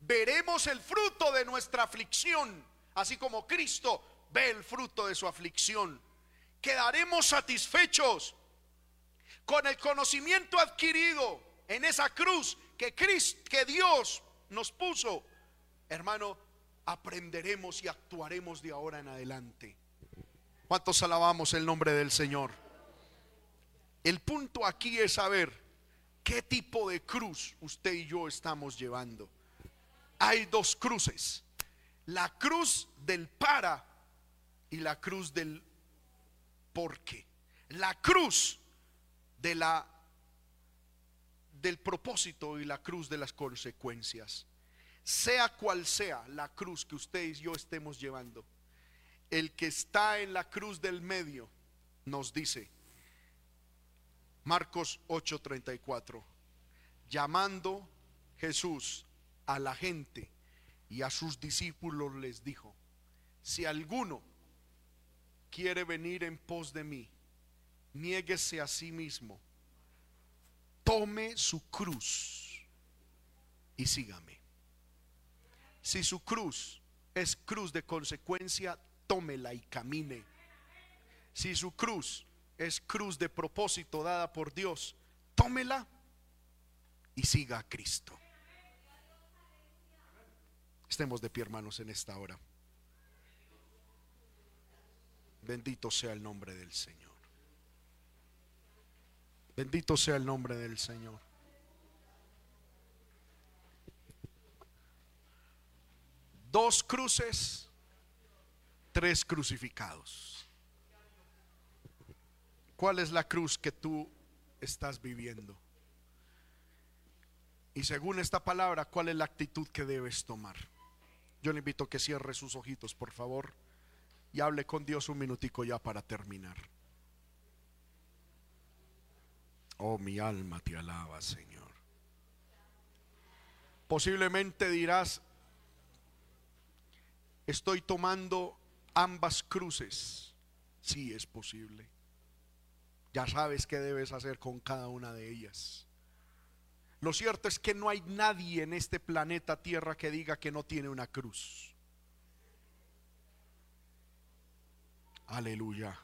Veremos el fruto de nuestra aflicción, así como Cristo ve el fruto de su aflicción. Quedaremos satisfechos con el conocimiento adquirido en esa cruz que, Cris- que Dios nos puso. Hermano, aprenderemos y actuaremos de ahora en adelante. ¿Cuántos alabamos el nombre del Señor? El punto aquí es saber qué tipo de cruz usted y yo estamos llevando. Hay dos cruces. La cruz del para y la cruz del por qué. La cruz de la del propósito y la cruz de las consecuencias. Sea cual sea la cruz que usted y yo estemos llevando, el que está en la cruz del medio nos dice, Marcos 8:34, llamando Jesús a la gente y a sus discípulos les dijo, si alguno quiere venir en pos de mí, niéguese a sí mismo, tome su cruz y sígame. Si su cruz es cruz de consecuencia, tómela y camine. Si su cruz es cruz de propósito dada por Dios, tómela y siga a Cristo. Estemos de pie, hermanos, en esta hora. Bendito sea el nombre del Señor. Bendito sea el nombre del Señor. Dos cruces, tres crucificados. ¿Cuál es la cruz que tú estás viviendo? Y según esta palabra, ¿cuál es la actitud que debes tomar? Yo le invito a que cierre sus ojitos, por favor, y hable con Dios un minutico ya para terminar. Oh, mi alma te alaba, Señor. Posiblemente dirás, estoy tomando ambas cruces. Sí, es posible. Ya sabes qué debes hacer con cada una de ellas. Lo cierto es que no hay nadie en este planeta Tierra que diga que no tiene una cruz. Aleluya.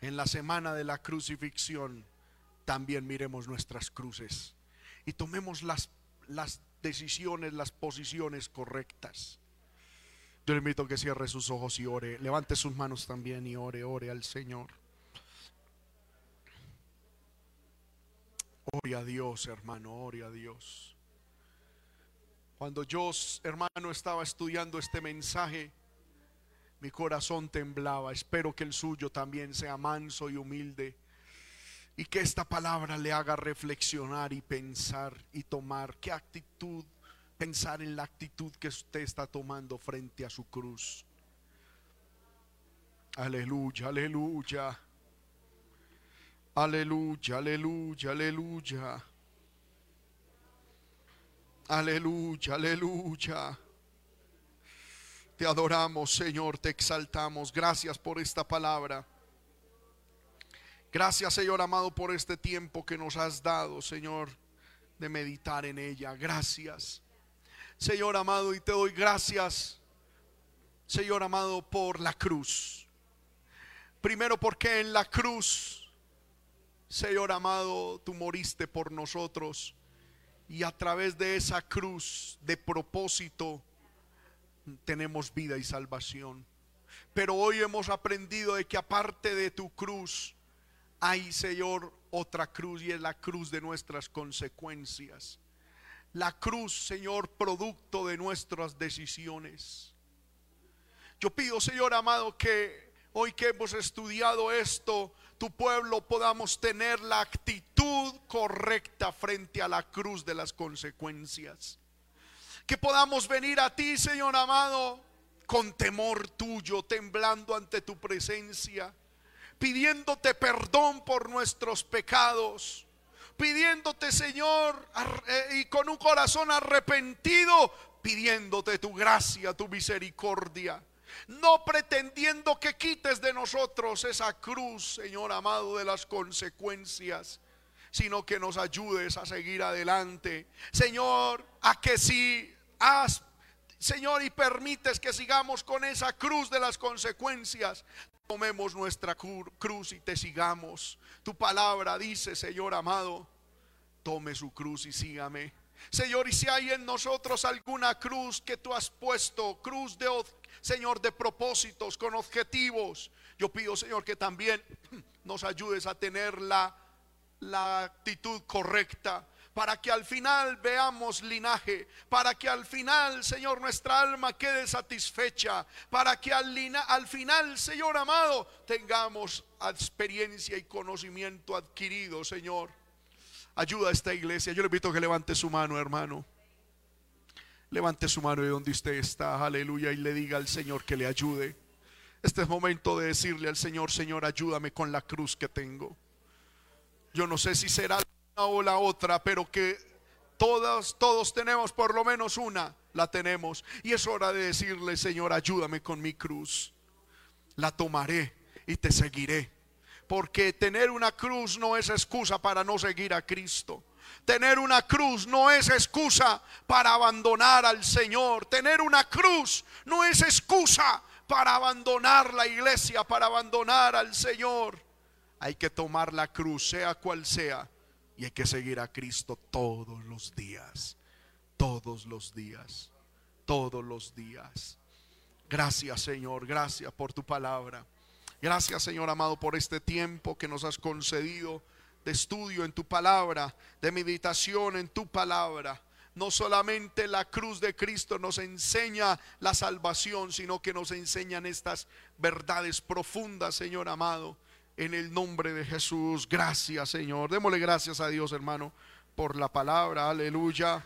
En la semana de la crucifixión también miremos nuestras cruces y tomemos las, las decisiones, las posiciones correctas. Yo le invito a que cierre sus ojos y ore. Levante sus manos también y ore, ore al Señor. Ore a Dios, hermano, ore a Dios. Cuando yo, hermano, estaba estudiando este mensaje, mi corazón temblaba. Espero que el suyo también sea manso y humilde. Y que esta palabra le haga reflexionar y pensar y tomar qué actitud, pensar en la actitud que usted está tomando frente a su cruz. Aleluya, aleluya. Aleluya, aleluya, aleluya. Aleluya, aleluya. Te adoramos, Señor, te exaltamos. Gracias por esta palabra. Gracias, Señor amado, por este tiempo que nos has dado, Señor, de meditar en ella. Gracias. Señor amado, y te doy gracias, Señor amado, por la cruz. Primero porque en la cruz, Señor amado, tú moriste por nosotros. Y a través de esa cruz de propósito, tenemos vida y salvación. Pero hoy hemos aprendido de que aparte de tu cruz, hay, Señor, otra cruz y es la cruz de nuestras consecuencias. La cruz, Señor, producto de nuestras decisiones. Yo pido, Señor amado, que hoy que hemos estudiado esto, tu pueblo podamos tener la actitud correcta frente a la cruz de las consecuencias que podamos venir a ti, Señor amado, con temor tuyo, temblando ante tu presencia, pidiéndote perdón por nuestros pecados, pidiéndote, Señor, eh, y con un corazón arrepentido, pidiéndote tu gracia, tu misericordia. No pretendiendo que quites de nosotros esa cruz, Señor amado, de las consecuencias, sino que nos ayudes a seguir adelante. Señor, a que si haz, Señor, y permites que sigamos con esa cruz de las consecuencias. Tomemos nuestra cruz y te sigamos. Tu palabra dice, Señor amado, tome su cruz y sígame. Señor, y si hay en nosotros alguna cruz que tú has puesto, cruz de, Señor, de propósitos, con objetivos, yo pido, Señor, que también nos ayudes a tener la, la actitud correcta para que al final veamos linaje, para que al final, Señor, nuestra alma quede satisfecha, para que al, al final, Señor amado, tengamos experiencia y conocimiento adquirido, Señor. Ayuda a esta iglesia. Yo le invito a que levante su mano, hermano. Levante su mano de donde usted está, aleluya, y le diga al Señor que le ayude. Este es momento de decirle al Señor, Señor, ayúdame con la cruz que tengo. Yo no sé si será o la otra, pero que todos, todos tenemos por lo menos una, la tenemos. Y es hora de decirle, Señor, ayúdame con mi cruz. La tomaré y te seguiré. Porque tener una cruz no es excusa para no seguir a Cristo. Tener una cruz no es excusa para abandonar al Señor. Tener una cruz no es excusa para abandonar la iglesia, para abandonar al Señor. Hay que tomar la cruz, sea cual sea y hay que seguir a Cristo todos los días, todos los días, todos los días. Gracias Señor, gracias por tu palabra. Gracias Señor amado por este tiempo que nos has concedido de estudio en tu palabra, de meditación en tu palabra. No solamente la cruz de Cristo nos enseña la salvación, sino que nos enseñan estas verdades profundas, Señor amado en el nombre de Jesús. Gracias, Señor. Démosle gracias a Dios, hermano, por la palabra. Aleluya.